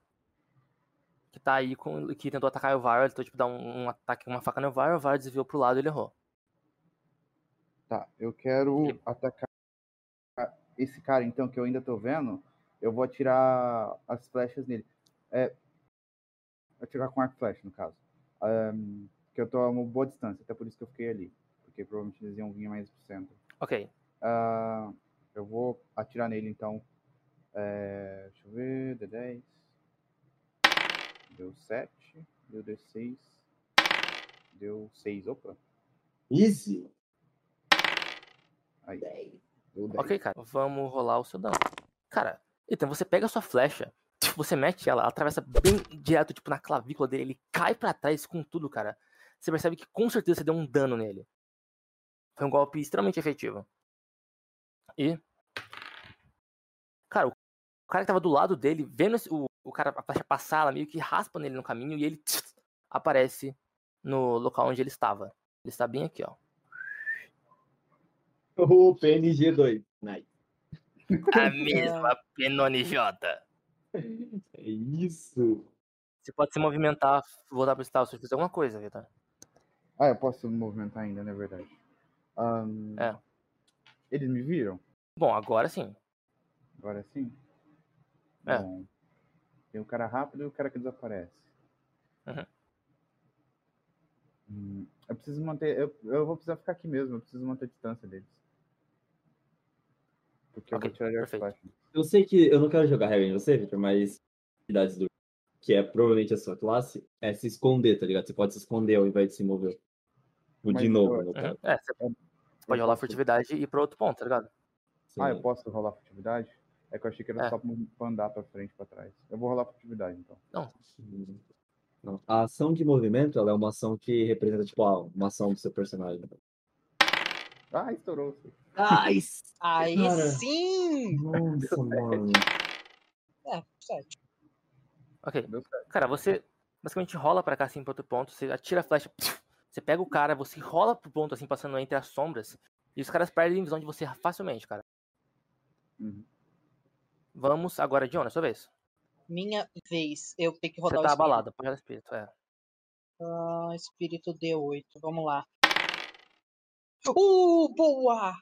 Speaker 1: Que tá aí com. que tentou atacar o Var, ele tentou tipo, dar um, um ataque com uma faca no Var, o Var desviou pro lado e ele errou.
Speaker 4: Tá, eu quero
Speaker 1: E-
Speaker 4: atacar esse cara, então, que eu ainda tô vendo. Eu vou atirar as flechas nele. É. Atirar com arco flecha, no caso. Ahn, que eu tô a uma boa distância, até por isso que eu fiquei ali. Porque provavelmente eles iam vir mais pro centro.
Speaker 1: Ok.
Speaker 4: Ah, eu vou atirar nele, então. É, deixa eu ver. D10. Deu 7. Deu D6. Deu 6. Opa.
Speaker 2: Easy.
Speaker 4: Aí.
Speaker 2: 10.
Speaker 4: Deu 10.
Speaker 1: Ok, cara. Vamos rolar o seu dano. Cara, então você pega a sua flecha, (laughs) você mete ela, ela atravessa bem direto, tipo, na clavícula dele, ele cai pra trás com tudo, cara. Você percebe que com certeza você deu um dano nele. Foi um golpe extremamente efetivo. E. Cara, o cara que tava do lado dele, vendo esse- o, o cara, a flecha passar, ela meio que raspa nele no caminho e ele (tsk) aparece no local onde ele estava. Ele está bem aqui, ó.
Speaker 2: O PNG2. Nice. (laughs)
Speaker 1: A mesma PNJ. (laughs)
Speaker 2: É isso.
Speaker 1: Você pode se movimentar, voltar pro estado se fizer alguma coisa, Vitor.
Speaker 4: Ah, eu posso me movimentar ainda, não é verdade? Ahn,
Speaker 1: É.
Speaker 4: Eles me viram?
Speaker 1: Bom, agora sim.
Speaker 4: Agora sim?
Speaker 1: É.
Speaker 4: Bom, tem o cara rápido e o cara que desaparece.
Speaker 1: Uhum.
Speaker 4: Hum, eu preciso manter. Eu, eu vou precisar ficar aqui mesmo, eu preciso manter a distância deles. Porque
Speaker 1: Ok,
Speaker 4: eu vou tirar de flecha.
Speaker 2: Eu sei que eu não quero jogar regra em você, Victor, mas habilidades do que é provavelmente a sua classe, é se esconder, tá ligado? Você pode se esconder ao invés de se mover. Tipo, De
Speaker 4: Mas
Speaker 2: novo,
Speaker 4: eu-
Speaker 2: no
Speaker 1: Uhum.
Speaker 2: caso.
Speaker 1: É, você pode rolar furtividade e ir pra outro ponto, tá ligado?
Speaker 4: Ah,
Speaker 2: Sim.
Speaker 4: eu posso rolar furtividade? É que eu achei que era
Speaker 1: É.
Speaker 4: só pra andar pra frente e pra trás. Eu vou rolar furtividade, então.
Speaker 2: Não. A ação de movimento, ela é uma ação que representa, tipo, ah, uma ação do seu personagem.
Speaker 4: Ah, estourou.
Speaker 2: Ai, (laughs)
Speaker 3: Aí
Speaker 2: Cara.
Speaker 3: sim!
Speaker 2: nossa, mano.
Speaker 3: É, certo.
Speaker 1: Ok. Cara, você basicamente rola pra cá assim pra outro ponto, você atira a flecha, você pega o cara, você rola pro ponto assim, passando entre as sombras, e os caras perdem visão de você facilmente, cara.
Speaker 4: Uhum.
Speaker 1: Vamos agora, John, é sua vez.
Speaker 3: Minha vez. Eu tenho que
Speaker 1: Você
Speaker 3: rodar
Speaker 1: tá
Speaker 3: o espírito.
Speaker 1: abalado, pode dar espírito, é.
Speaker 3: Ah, espírito D8. Vamos lá. Uh, boa!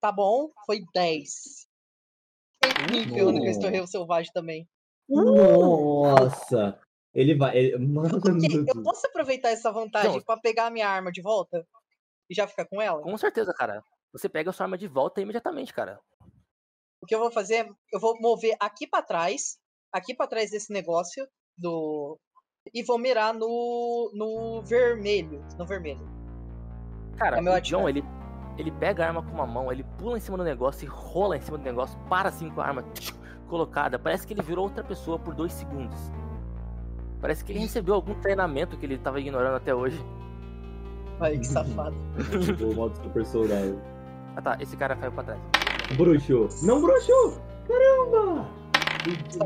Speaker 3: Tá bom, foi 10. Incrível, né? Que eu estourei o selvagem também.
Speaker 2: Nossa! Ele vai. Ele... Mano,
Speaker 3: eu posso aproveitar essa vantagem pra pegar a minha arma de volta? E já ficar com ela?
Speaker 1: Com certeza, cara. Você pega a sua arma de volta imediatamente, cara.
Speaker 3: O que eu vou fazer é, eu vou mover aqui pra trás, aqui pra trás desse negócio do e vou mirar no no vermelho, no vermelho.
Speaker 1: Cara,
Speaker 3: É meu
Speaker 1: o. John, ele, ele pega a arma com uma mão, ele pula em cima do negócio e rola em cima do negócio, para assim com a arma colocada. Parece que ele virou outra pessoa por dois segundos. Parece que ele recebeu algum treinamento que ele tava ignorando até hoje.
Speaker 3: Olha que safado. (laughs)
Speaker 2: Tipo, o modo super soldado.
Speaker 1: Ah tá, esse cara caiu pra trás.
Speaker 2: Bruxo! Não bruxo! Caramba!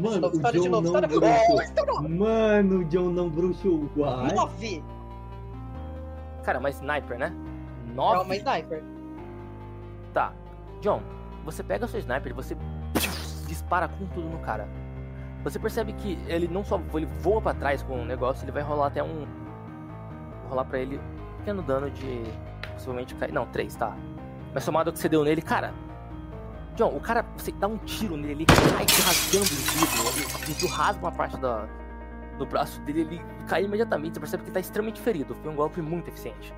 Speaker 2: Mano,
Speaker 3: novo,
Speaker 2: o John
Speaker 3: novo,
Speaker 2: não bruxou. Mano, o John não bruxou. Uai.
Speaker 3: Nove!
Speaker 1: Cara, mas sniper, né?
Speaker 3: É
Speaker 1: Nove.
Speaker 3: uma sniper.
Speaker 1: Tá. John, você pega a sua sniper e você dispara com tudo no cara. Você percebe que ele não só ele voa pra trás com o negócio, ele vai rolar até um. Vou rolar pra ele um pequeno dano de. Possivelmente cair. Não, 3, tá. Mas somado ao que você deu nele, cara. John, o cara, você dá um tiro nele, ele cai rasgando o vidro. Ele, ele rasga uma parte da, do braço dele, ele cai imediatamente. Você percebe que ele tá extremamente ferido. Foi um golpe muito eficiente.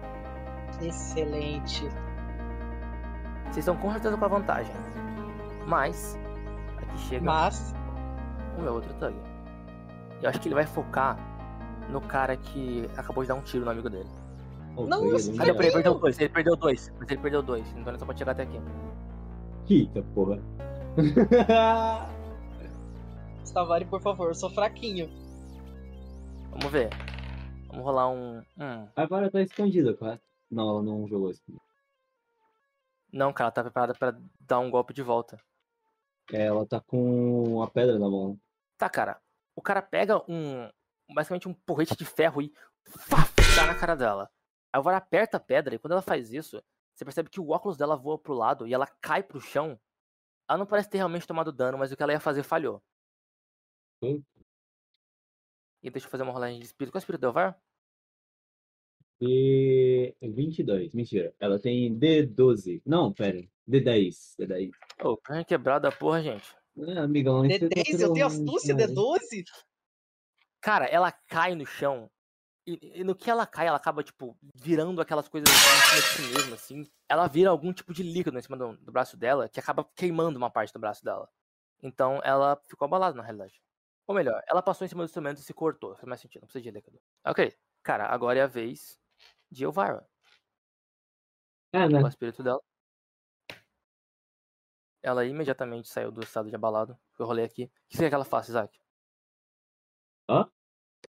Speaker 3: Excelente.
Speaker 1: Vocês estão com certeza com a vantagem. Mas. Aqui chega
Speaker 3: Mas,
Speaker 1: o meu outro Thug. Eu acho que ele vai focar no cara que acabou de dar um tiro no amigo dele.
Speaker 3: Não,
Speaker 1: Ah, peraí,
Speaker 2: né?
Speaker 1: perdeu dois. Ele perdeu dois. Mas ele perdeu dois. Então ele só pode chegar até aqui.
Speaker 2: Eita, porra. (laughs)
Speaker 3: Stavari, por favor, eu sou fraquinho.
Speaker 1: Vamos ver. Vamos rolar um. Hum.
Speaker 2: A vara tá escondida, correto? Não, não jogou isso.
Speaker 1: Não, cara, ela tá preparada pra dar um golpe de volta.
Speaker 2: É, ela tá com a pedra na mão.
Speaker 1: Tá, cara. O cara pega um. Basicamente um porrete de ferro e. Faf, dá na cara dela. Aí o Vara aperta a pedra e quando ela faz isso, você percebe que o óculos dela voa pro lado e ela cai pro chão. Ela não parece ter realmente tomado dano, mas o que ela ia fazer falhou.
Speaker 2: Hum.
Speaker 1: E deixa eu fazer uma rolagem de espírito. Qual é o espírito deu, Var?
Speaker 2: E 22, mentira. Ela tem D12. Não, pera. D10. D10.
Speaker 1: Ô, perna quebrada da porra, gente.
Speaker 2: É, amigão, isso é
Speaker 3: D10, eu tenho astúcia,
Speaker 2: cara.
Speaker 3: D12?
Speaker 1: Cara, ela cai no chão. E, e no que ela cai, ela acaba, tipo, virando aquelas coisas em cima de si mesma, assim. Ela vira algum tipo de líquido em cima do, do braço dela, que acaba queimando uma parte do braço dela. Então ela ficou abalada, na realidade. Ou melhor, ela passou em cima do instrumento e se cortou. Faz mais sentido, não precisa de líquido. Ok. Cara, agora é a vez de Elvira.
Speaker 2: É, né?
Speaker 1: O espírito dela. Ela imediatamente saiu do estado de abalado. Eu rolei aqui. O que você quer que ela faça, Isaac?
Speaker 2: Hã?
Speaker 1: O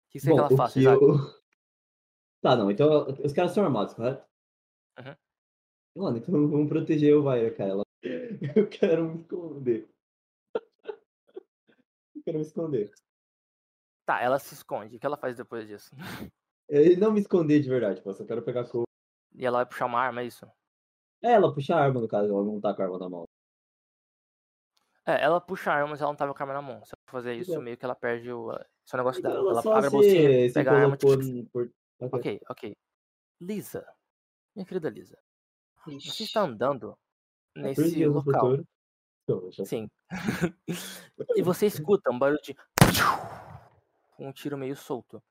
Speaker 1: que você quer que ela faça,
Speaker 2: que
Speaker 1: Isaac?
Speaker 2: eu- (laughs) Tá, não. Então os caras são armados, correto?
Speaker 1: Uhum.
Speaker 2: Mano, então vamos proteger o Vaira, cara. Ela- (laughs) Eu quero me esconder. (laughs) Eu quero me esconder.
Speaker 1: Tá, ela se esconde. O que ela faz depois disso?
Speaker 2: E não me esconder de verdade, eu só quero pegar a cor.
Speaker 1: E ela vai puxar uma arma, é isso?
Speaker 2: É, ela puxa a arma, no caso, ela não tá com a arma na mão.
Speaker 1: É, ela puxa a arma, mas ela não tava com a arma na mão. Se ela fazer isso, meio que ela perde o seu negócio dela.
Speaker 2: Ela
Speaker 1: abre a bolsinha,
Speaker 2: se
Speaker 1: pega a arma.
Speaker 2: no- por... Ok.
Speaker 1: Ok, ok. Lisa. Minha querida Lisa. Você
Speaker 3: Ixi.
Speaker 1: está andando
Speaker 2: É
Speaker 1: nesse local. Sim. (laughs) e você escuta um barulho de. Um tiro meio solto.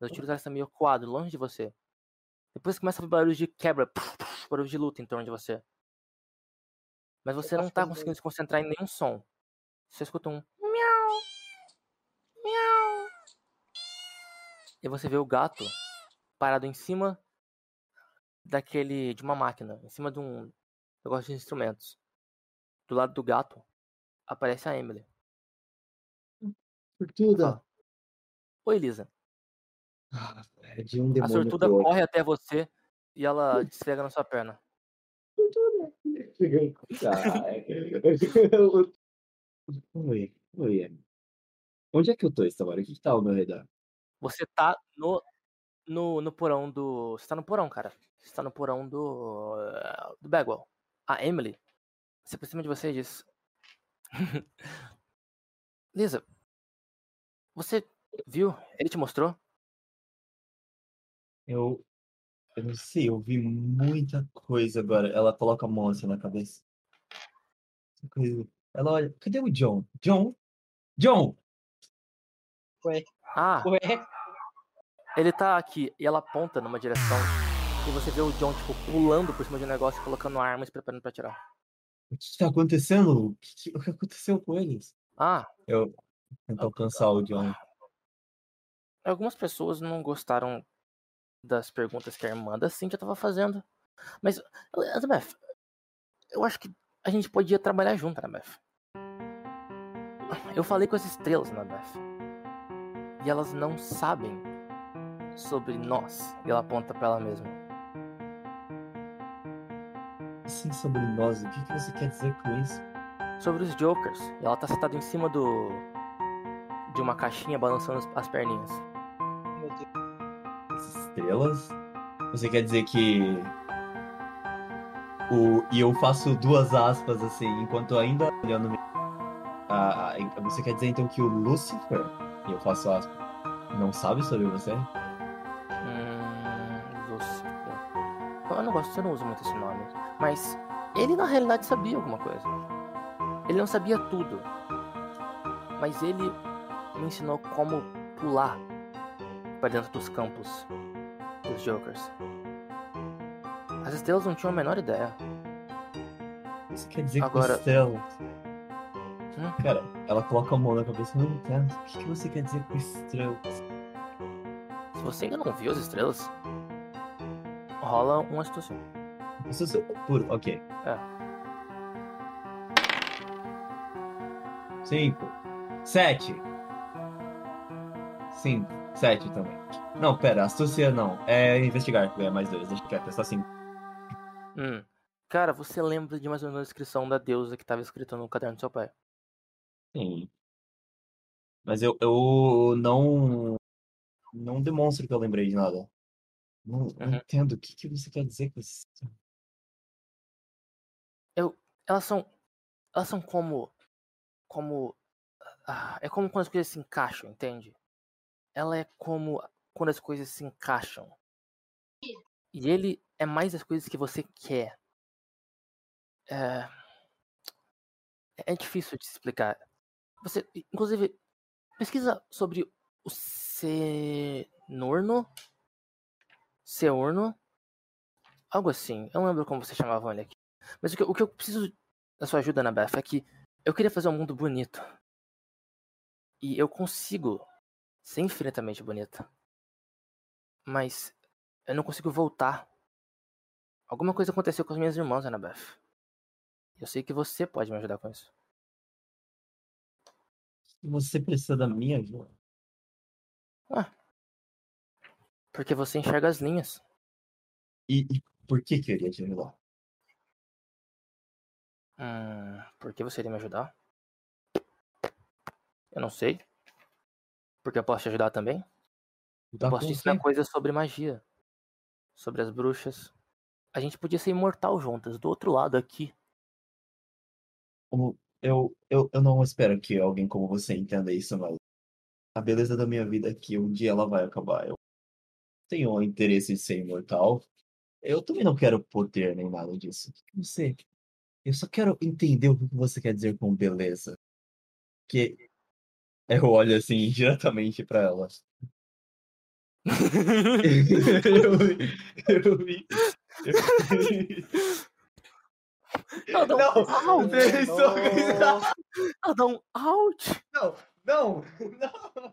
Speaker 1: Mas o tiro tá meio coado, longe de você. Depois começa a ouvir barulho de quebra, barulho de luta em torno de você. Mas você não tá conseguindo se concentrar em nenhum som. Você escuta um miau, miau. E você vê o gato parado em cima daquele de uma máquina, em cima de um negócio de instrumentos. Do lado do gato aparece a Emily.
Speaker 2: Sortuda.
Speaker 1: Oi, Elisa.
Speaker 2: Ah, é de um
Speaker 1: A sortuda corre até você e ela (laughs) desfega na sua perna.
Speaker 2: Oi, oi. Amy. Onde é que eu tô essa hora? O que, que tá ao meu redor?
Speaker 1: Você tá no, no, no porão do. Você tá no porão, cara. Você tá no porão do. eh, do Bagwell. A Emily se aproxima de você e diz: Lisa, você viu? Ele te mostrou?
Speaker 2: Eu. Eu não sei, eu vi muita coisa agora. Ela coloca a mão assim na cabeça. Ela olha. Cadê o John? John? John!
Speaker 1: Ah,
Speaker 3: Ué,
Speaker 1: ele tá aqui. E ela aponta numa direção. E você vê o John, tipo, pulando por cima de um negócio, colocando arma e preparando pra atirar.
Speaker 2: O que, tá acontecendo? O que, o que aconteceu com eles?
Speaker 1: Ah,
Speaker 2: Eu tentar alcançar o John.
Speaker 1: Algumas pessoas não gostaram das perguntas que a irmã da Cintia tava fazendo. Mas, Annabeth, eu acho que a gente podia trabalhar junto, Annabeth. Eu falei com as estrelas, Annabeth. E elas não sabem sobre nós. E ela aponta pra ela mesma.
Speaker 2: Assim sobre nós, o que, que você quer dizer com isso?
Speaker 1: Sobre os Jokers. E ela tá sentada em cima do. de uma caixinha balançando as perninhas.
Speaker 2: Estrelas? Você quer dizer que. O... E eu faço duas aspas assim, enquanto ainda olhando. Ah, você quer dizer então que o Lucifer, e eu faço aspas, não sabe sobre você?
Speaker 1: Hum, você. Eu não gosto, você não usa muito esse nome. Mas ele na realidade sabia alguma coisa. Ele não sabia tudo. Mas ele me ensinou como pular para dentro dos campos dos Jokers. As estrelas não tinham a menor ideia.
Speaker 2: Você quer dizer
Speaker 1: Agora-
Speaker 2: que estrelas?
Speaker 1: Hum?
Speaker 2: Cara, ela coloca a mão na cabeça. O que, que você quer dizer com estrelas?
Speaker 1: Se você ainda não viu as estrelas, rola uma situação.
Speaker 2: Isso é seu puro, ok.
Speaker 1: É.
Speaker 2: Cinco. Sete. Cinco. Sete também. Não, pera, astúcia não. É investigar, que é mais dois. Deixa quieto, é só cinco.
Speaker 1: Hum. Cara, você lembra de mais ou menos a descrição da deusa que estava escrita no caderno do seu pai?
Speaker 2: Sim. Mas eu, eu não. Não demonstro que eu lembrei de nada. Não, não
Speaker 1: Uhum.
Speaker 2: entendo. O que, que você quer dizer com isso?
Speaker 1: Elas são. Elas são como. Como. ah, é como quando as coisas se encaixam, entende? Ela é como quando as coisas se encaixam. E ele é mais as coisas que você quer. É. É difícil de explicar. Você, inclusive, pesquisa sobre o Senorno. Seorno. Algo assim. Eu não lembro como você chamava ele aqui. Mas o que, o que eu preciso da sua ajuda, Anabeth, é que eu queria fazer um mundo bonito. E eu consigo ser infinitamente bonito. Mas eu não consigo voltar. Alguma coisa aconteceu com as minhas irmãs, Anabeth. Eu sei que você pode me ajudar com isso.
Speaker 2: Você precisa da minha ajuda.
Speaker 1: Porque você enxerga as linhas.
Speaker 2: E, e por que que eu iria te ajudar?
Speaker 1: Hum, por que você iria me ajudar? Eu não sei. Porque eu posso te ajudar também?
Speaker 2: Tá
Speaker 1: Eu posso te ensinar coisas sobre magia. Sobre as bruxas. A gente podia ser imortal juntas, do outro lado aqui.
Speaker 2: Eu, eu, eu não espero que alguém como você entenda isso, mas a beleza da minha vida é que um dia ela vai acabar. Eu tenho o interesse em ser imortal. Eu também não quero poder nem nada disso. Não sei. Eu só quero entender o que você quer dizer com beleza. Que eu olho assim (laughs) diretamente pra ela. Eu, eu vi.
Speaker 1: Ela dá um
Speaker 2: Não,
Speaker 1: ouch!
Speaker 2: vocês são bizarros.
Speaker 1: Ela dá um ouch!
Speaker 2: Não, não, não.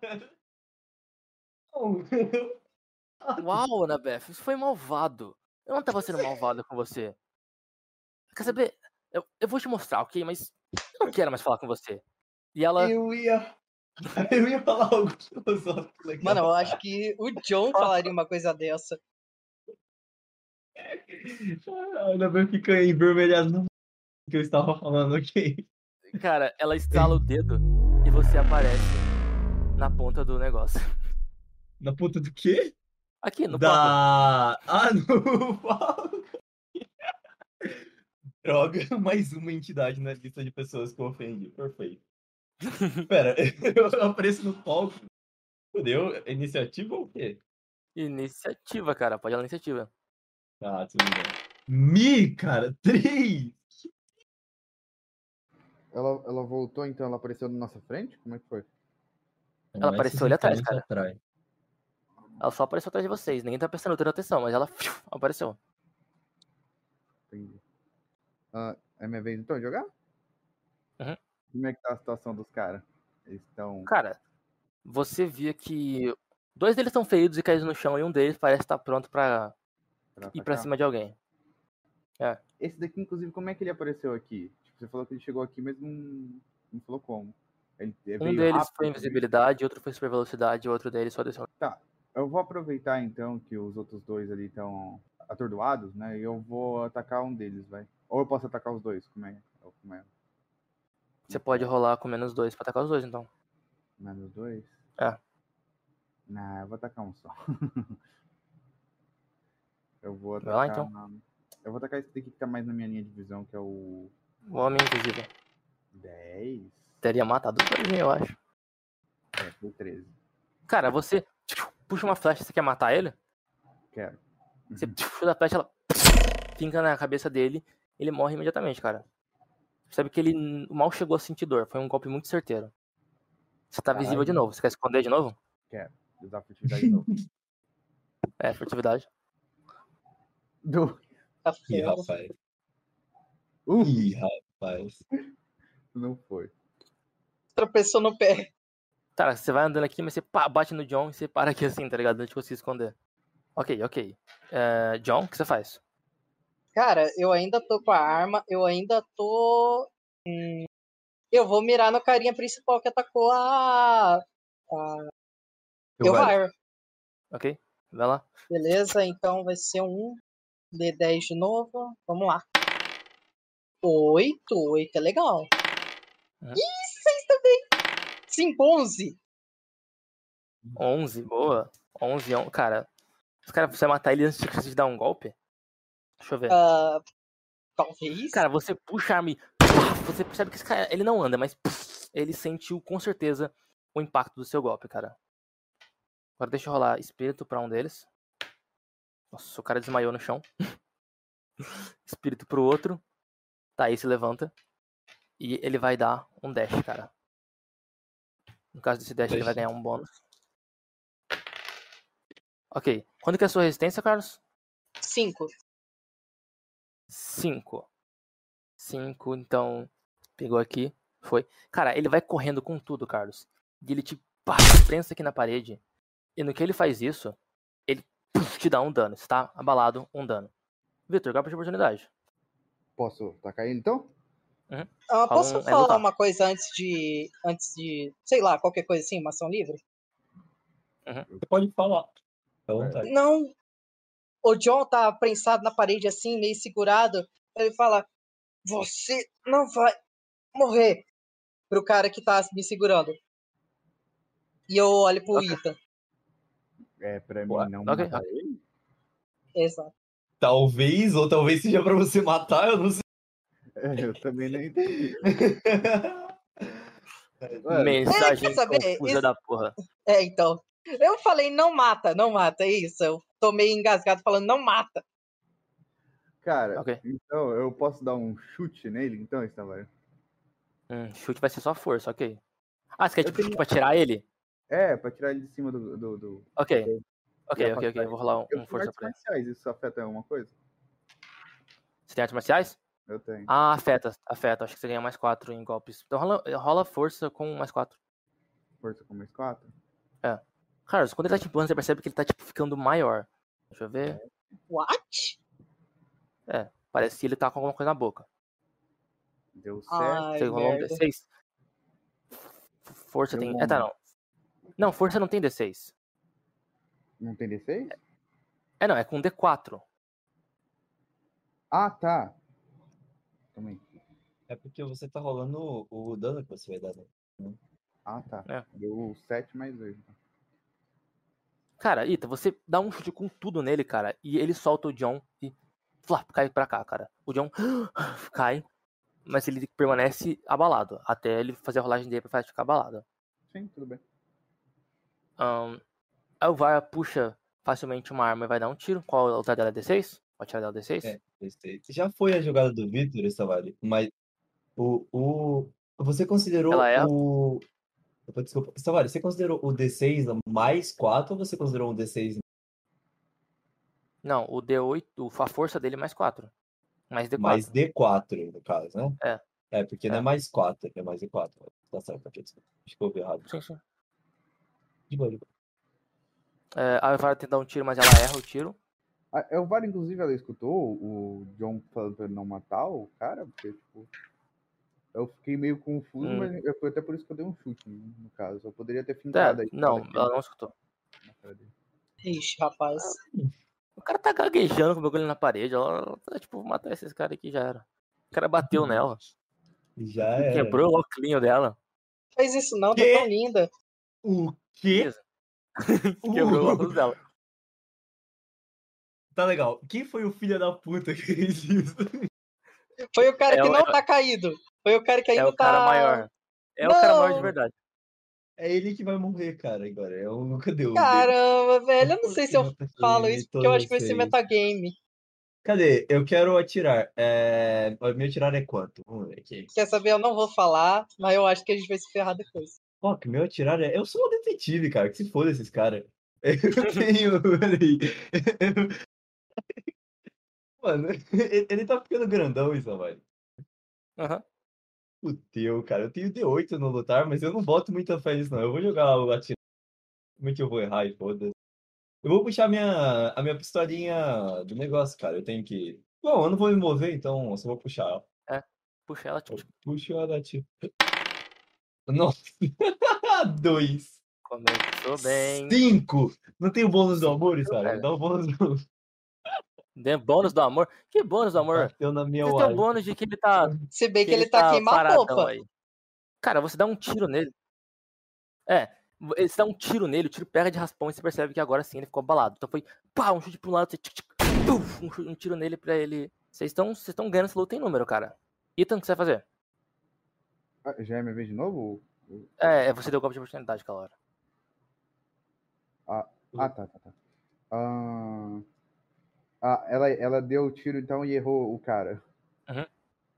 Speaker 2: Não.
Speaker 1: Uau, Anabeth, isso foi malvado. Eu não tava sendo malvado com você. Quer saber? Eu, eu vou te mostrar, ok? Mas eu não quero mais falar com você. E ela.
Speaker 2: Eu ia. (laughs) Eu ia falar algo filosófico legal.
Speaker 3: Mano, eu acho que o John (laughs) falaria uma coisa dessa. (laughs)
Speaker 2: Ainda bem que fica envermelhado no que eu estava falando aqui.
Speaker 1: Cara, ela estala o dedo e você aparece na ponta do negócio.
Speaker 2: Na puta do quê?
Speaker 1: Aqui, no
Speaker 2: da. Ah, no palco. Droga, mais uma entidade na lista de pessoas que eu ofendi. Perfeito. Pera, (laughs) eu apareço no palco. Fudeu? É Iniciativa ou o quê?
Speaker 1: Iniciativa, cara. Pode ir na iniciativa.
Speaker 2: Ah, tudo bem. Mi, cara, (laughs) três!
Speaker 4: Ela, ela voltou, então ela apareceu na nossa frente? Como é que foi?
Speaker 1: Ela apareceu ali atrás, cara.
Speaker 2: Atrás.
Speaker 1: Ela só apareceu atrás de vocês. Ninguém tá prestando atenção, mas ela fiu, apareceu.
Speaker 4: Entendi. Ah, é minha vez então de jogar?
Speaker 1: Uhum.
Speaker 4: Como é que tá a situação dos caras? Eles estão.
Speaker 1: Cara, você via que dois deles estão feridos e caídos no chão e um deles parece estar pronto pra ir pra cima de alguém.
Speaker 4: Esse daqui, inclusive, como é que ele apareceu aqui? Tipo, você falou que ele chegou aqui, mas não, não falou como. Ele
Speaker 1: Um
Speaker 4: veio
Speaker 1: deles
Speaker 4: rápido,
Speaker 1: foi invisibilidade, outro foi super velocidade, outro deles só desceu.
Speaker 4: Eu vou aproveitar então que os outros dois ali estão atordoados, né? E eu vou atacar um deles, vai. Ou eu posso atacar os dois, como é? Ou como é?
Speaker 1: Você pode rolar com menos dois pra atacar os dois, então.
Speaker 4: Menos dois?
Speaker 1: É.
Speaker 4: Não, eu vou atacar um só. (laughs) eu vou
Speaker 1: Vai lá,
Speaker 4: atacar.
Speaker 1: então.
Speaker 4: Eu vou atacar esse daqui que tá mais na minha linha de visão, que é o
Speaker 1: O homem invisível.
Speaker 4: 10.
Speaker 1: Teria matado o dois, eu acho.
Speaker 4: É, foi 13.
Speaker 1: Cara, você puxa uma flecha, você quer matar ele?
Speaker 4: Quero.
Speaker 1: Você tchiu, da flecha, ela finca na cabeça dele, ele morre imediatamente, cara. Percebe que ele mal chegou a sentir dor. Foi um golpe muito certeiro. Você tá visível de
Speaker 5: Caralho.
Speaker 1: novo. Você quer esconder de novo?
Speaker 4: Usar furtividade de novo. (laughs)
Speaker 1: É, furtividade.
Speaker 4: Do...
Speaker 3: Tá
Speaker 5: Ih, rapaz.
Speaker 4: Uh,
Speaker 5: Ih, rapaz.
Speaker 4: não foi.
Speaker 3: Tropeçou no pé.
Speaker 1: Cara, você vai andando aqui, mas você pá, bate no John e você para aqui assim, tá ligado? Antes de conseguir esconder. Ok, ok. É, John, o que você faz?
Speaker 3: Cara, eu ainda tô com a arma, eu ainda tô. hum, eu vou mirar no carinha principal que atacou a. a
Speaker 5: Eu vai.
Speaker 3: Elvire.
Speaker 1: Ok? Vai lá.
Speaker 3: Beleza, então vai ser um D10 de novo. Vamos lá. Oito, oito é legal.
Speaker 1: Uhum.
Speaker 3: Ih, seis também. Cinco, onze.
Speaker 1: 11, boa. 11, on... cara. Os caras, você matar ele antes de dar um golpe? Deixa eu ver.
Speaker 3: Ah, talvez.
Speaker 1: Cara, você puxa a arma e você percebe que esse cara, ele não anda, mas ele sentiu com certeza o impacto do seu golpe, cara. Agora deixa eu rolar espírito pra um deles. Nossa, o cara desmaiou no chão. (laughs) espírito pro outro. Tá, aí se levanta. E ele vai dar um dash, cara. No caso desse dash, ele vai
Speaker 5: Dash.
Speaker 1: ganhar um bônus. Ok. Quando que é a sua resistência, Carlos?
Speaker 3: Cinco.
Speaker 1: 5. 5, então. Pegou aqui. Foi. Cara, ele vai correndo com tudo, Carlos. E ele te pá, prensa aqui na parede. E no que ele faz isso, ele puf, te dá um dano. Você tá abalado, um dano. Vitor, golpe de oportunidade.
Speaker 4: Posso tacar ele então?
Speaker 3: Ah, posso
Speaker 1: um- é
Speaker 3: falar
Speaker 1: lutar.
Speaker 3: uma coisa antes de. Antes de. Sei lá, qualquer coisa assim, uma ação livre?
Speaker 5: Você pode falar.
Speaker 3: Não. O John tá prensado na parede assim, meio segurado. Ele fala: Você não vai morrer. Pro cara que tá me segurando. E eu olho pro
Speaker 1: Ok.
Speaker 3: Ethan.
Speaker 4: É, pra mim não
Speaker 1: ok,
Speaker 4: matar ele?
Speaker 3: Exato.
Speaker 5: Talvez, ou talvez seja pra você matar, eu não sei.
Speaker 4: É, eu também não entendi. (laughs)
Speaker 1: Mensagem
Speaker 3: saber?
Speaker 1: confusa
Speaker 3: Isso-
Speaker 1: da porra.
Speaker 3: É, então. Eu falei, não mata, não mata, é isso. Eu tô meio engasgado falando, não mata.
Speaker 4: Cara,
Speaker 1: Ok.
Speaker 4: então eu posso dar um chute nele, então, Estavar?
Speaker 1: Hum, chute vai ser só força, ok. Ah, você quer tipo,
Speaker 4: tenho-
Speaker 1: chute pra tirar ele?
Speaker 4: É, pra tirar ele de cima do. do, do...
Speaker 1: Ok. Ok, ok, ok. Eu vou rolar um,
Speaker 4: Eu
Speaker 1: um
Speaker 4: tenho
Speaker 1: força
Speaker 4: artes
Speaker 1: pra ele.
Speaker 4: marciais, isso afeta alguma coisa?
Speaker 1: Você tem artes marciais?
Speaker 4: Eu tenho.
Speaker 1: Ah, afeta, afeta. Acho que você ganha mais 4 em golpes. Então rola, rola força com mais 4.
Speaker 4: Força com mais 4?
Speaker 1: Carlos, quando ele tá te empurrando, você percebe que ele tá tipo ficando maior. Deixa eu ver.
Speaker 3: What?
Speaker 1: Parece que ele tá com alguma coisa na boca.
Speaker 4: Deu certo.
Speaker 3: Ai,
Speaker 1: Você rolou um
Speaker 3: merda.
Speaker 1: D6? Força
Speaker 4: Deu
Speaker 1: tem.
Speaker 4: um.
Speaker 1: É, tá, não. Não, força não tem D6.
Speaker 4: Não tem D6?
Speaker 1: É, não, é com D4.
Speaker 4: Ah, tá. Também.
Speaker 5: É porque você tá rolando o, o dano que você vai dar. Né?
Speaker 4: Ah, tá.
Speaker 1: É.
Speaker 4: Deu 7 mais 2.
Speaker 1: Cara, Ita, você dá um chute com tudo nele, cara, e ele solta o John e flap, cai pra cá, cara. O John (gasps) cai, mas ele permanece abalado, até ele fazer a rolagem dele pra ficar abalado.
Speaker 4: Sim, tudo bem.
Speaker 1: Ahn, a Elvira puxa facilmente uma arma e vai dar um tiro. Qual a outra dela é D6? Pode tirar dela D6?
Speaker 5: É, gostei. Já foi a jogada do Victor, Estavari, mas o, o, você considerou
Speaker 1: Ela é-
Speaker 5: o. Opa, Desculpa. Estavari, você considerou o D6 mais 4 ou você considerou um D6
Speaker 1: Não, o D8, o- a força dele é mais 4. Mais D4.
Speaker 5: mais D4, no caso, né?
Speaker 1: É.
Speaker 5: É, porque não
Speaker 1: É.
Speaker 5: é mais 4, é mais D4. Tá certo, aqui. Acho que eu ouvi errado.
Speaker 1: Sim, sim.
Speaker 5: De boa, de boa.
Speaker 1: É, a Elvira tenta dar um tiro, mas ela erra o tiro.
Speaker 4: A Elvara, inclusive, ela escutou o John falando pra ele não matar o cara, porque, tipo. Eu fiquei meio confuso,
Speaker 1: Hum.
Speaker 4: mas foi até por isso que eu dei um chute, no caso. Eu poderia ter
Speaker 1: É,
Speaker 4: fincado aí.
Speaker 1: não, ela não escutou.
Speaker 3: Ixi, rapaz.
Speaker 1: O cara tá gaguejando com o bagulho na parede. Ela, ela tá tipo, vou matar esses caras aqui já era. O cara bateu nela.
Speaker 5: Já era.
Speaker 1: Quebrou o óculos dela.
Speaker 3: Faz isso não, tá
Speaker 5: Quê?
Speaker 3: tão linda.
Speaker 5: O quê? (laughs)
Speaker 1: Quebrou o óculos dela.
Speaker 5: Tá legal. Quem foi o filho da puta que fez isso?
Speaker 3: Foi o cara
Speaker 1: É
Speaker 3: que
Speaker 1: o-
Speaker 3: não
Speaker 1: é-
Speaker 3: tá caído. Foi o cara que
Speaker 1: É
Speaker 3: ainda
Speaker 1: o cara
Speaker 3: tá.
Speaker 1: maior. É o cara maior de
Speaker 3: Não.
Speaker 1: verdade.
Speaker 2: É ele que vai morrer, cara, agora. É o cadê o dele?
Speaker 3: Caramba, velho. Eu não sei se eu falo isso, porque eu acho que vai ser metagame.
Speaker 2: Cadê? Eu quero atirar. É... O meu atirar é quanto? Vamos ver aqui.
Speaker 3: Quer saber? Eu não vou falar, mas eu acho que a gente vai se ferrar depois.
Speaker 2: Ó, que meu atirar é. Eu sou um detetive, cara. Que se foda esses caras. Eu (laughs) tenho. Mano, (laughs) ele tá ficando grandão, isso, velho.
Speaker 1: Aham.
Speaker 2: Fudeu, cara. Eu tenho D8 no lutar, mas eu não boto muita fé nisso, não. Eu vou jogar o atirar. Como é que eu vou errar e foda-se. Eu vou puxar a minha, a minha pistolinha do negócio, cara. Eu tenho que. Bom, eu não vou me mover, então eu só vou puxar. ela.
Speaker 1: Puxa ela, tipo,
Speaker 2: Eu puxo ela, tio. (laughs) Nossa. (laughs) Dois.
Speaker 1: começou bem.
Speaker 2: Cinco! Não tem o bônus do amor, sabe? Dá o bônus do
Speaker 1: bônus do amor. Que bônus do amor?
Speaker 2: Bateu na minha
Speaker 1: Você tem o
Speaker 2: wife.
Speaker 1: bônus de que ele tá.
Speaker 3: Se bem que ele tá
Speaker 1: paradão
Speaker 3: queima-roupa.
Speaker 1: aí. Cara, você dá um tiro nele. É, você dá um tiro nele, o tiro pega de raspão e você percebe que agora sim ele ficou abalado. Então foi, pá, um chute pro lado, você tic, tic, puf, um, chute- um tiro nele pra ele. Vocês estão vocês estão ganhando essa luta em número, cara. Ethan, o que você vai fazer?
Speaker 4: Ah, já é minha vez de novo?
Speaker 1: É, é você deu golpe de oportunidade aquela hora.
Speaker 4: Ah, tá, tá, tá. Ah, ah, ela, ela deu o tiro então e errou o cara.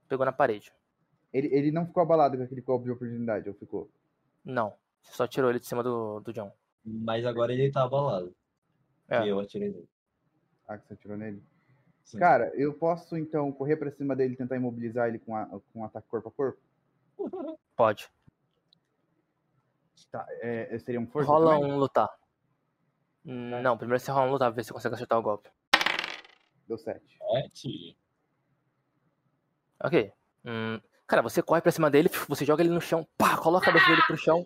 Speaker 1: Pegou na parede.
Speaker 4: Ele, ele não ficou abalado com aquele golpe de oportunidade, ou ficou?
Speaker 1: Não. Você só tirou ele de cima do, do John.
Speaker 2: Mas agora ele tá abalado.
Speaker 1: É.
Speaker 2: E eu atirei nele.
Speaker 4: Ah, que você atirou nele?
Speaker 2: Sim.
Speaker 4: Cara, eu posso então correr pra cima dele e tentar imobilizar ele com, a, com um ataque corpo a corpo? (laughs)
Speaker 1: Pode.
Speaker 4: Tá, é, seria um força
Speaker 1: rola
Speaker 4: também?
Speaker 1: um lutar. Hum, Não, primeiro você rola um lutar, pra ver se você consegue acertar o golpe.
Speaker 4: Deu 7.
Speaker 2: Sete.
Speaker 1: Ok. Hum, cara, você corre pra cima dele, você joga ele no chão, pá, coloca a cabeça dele pro chão.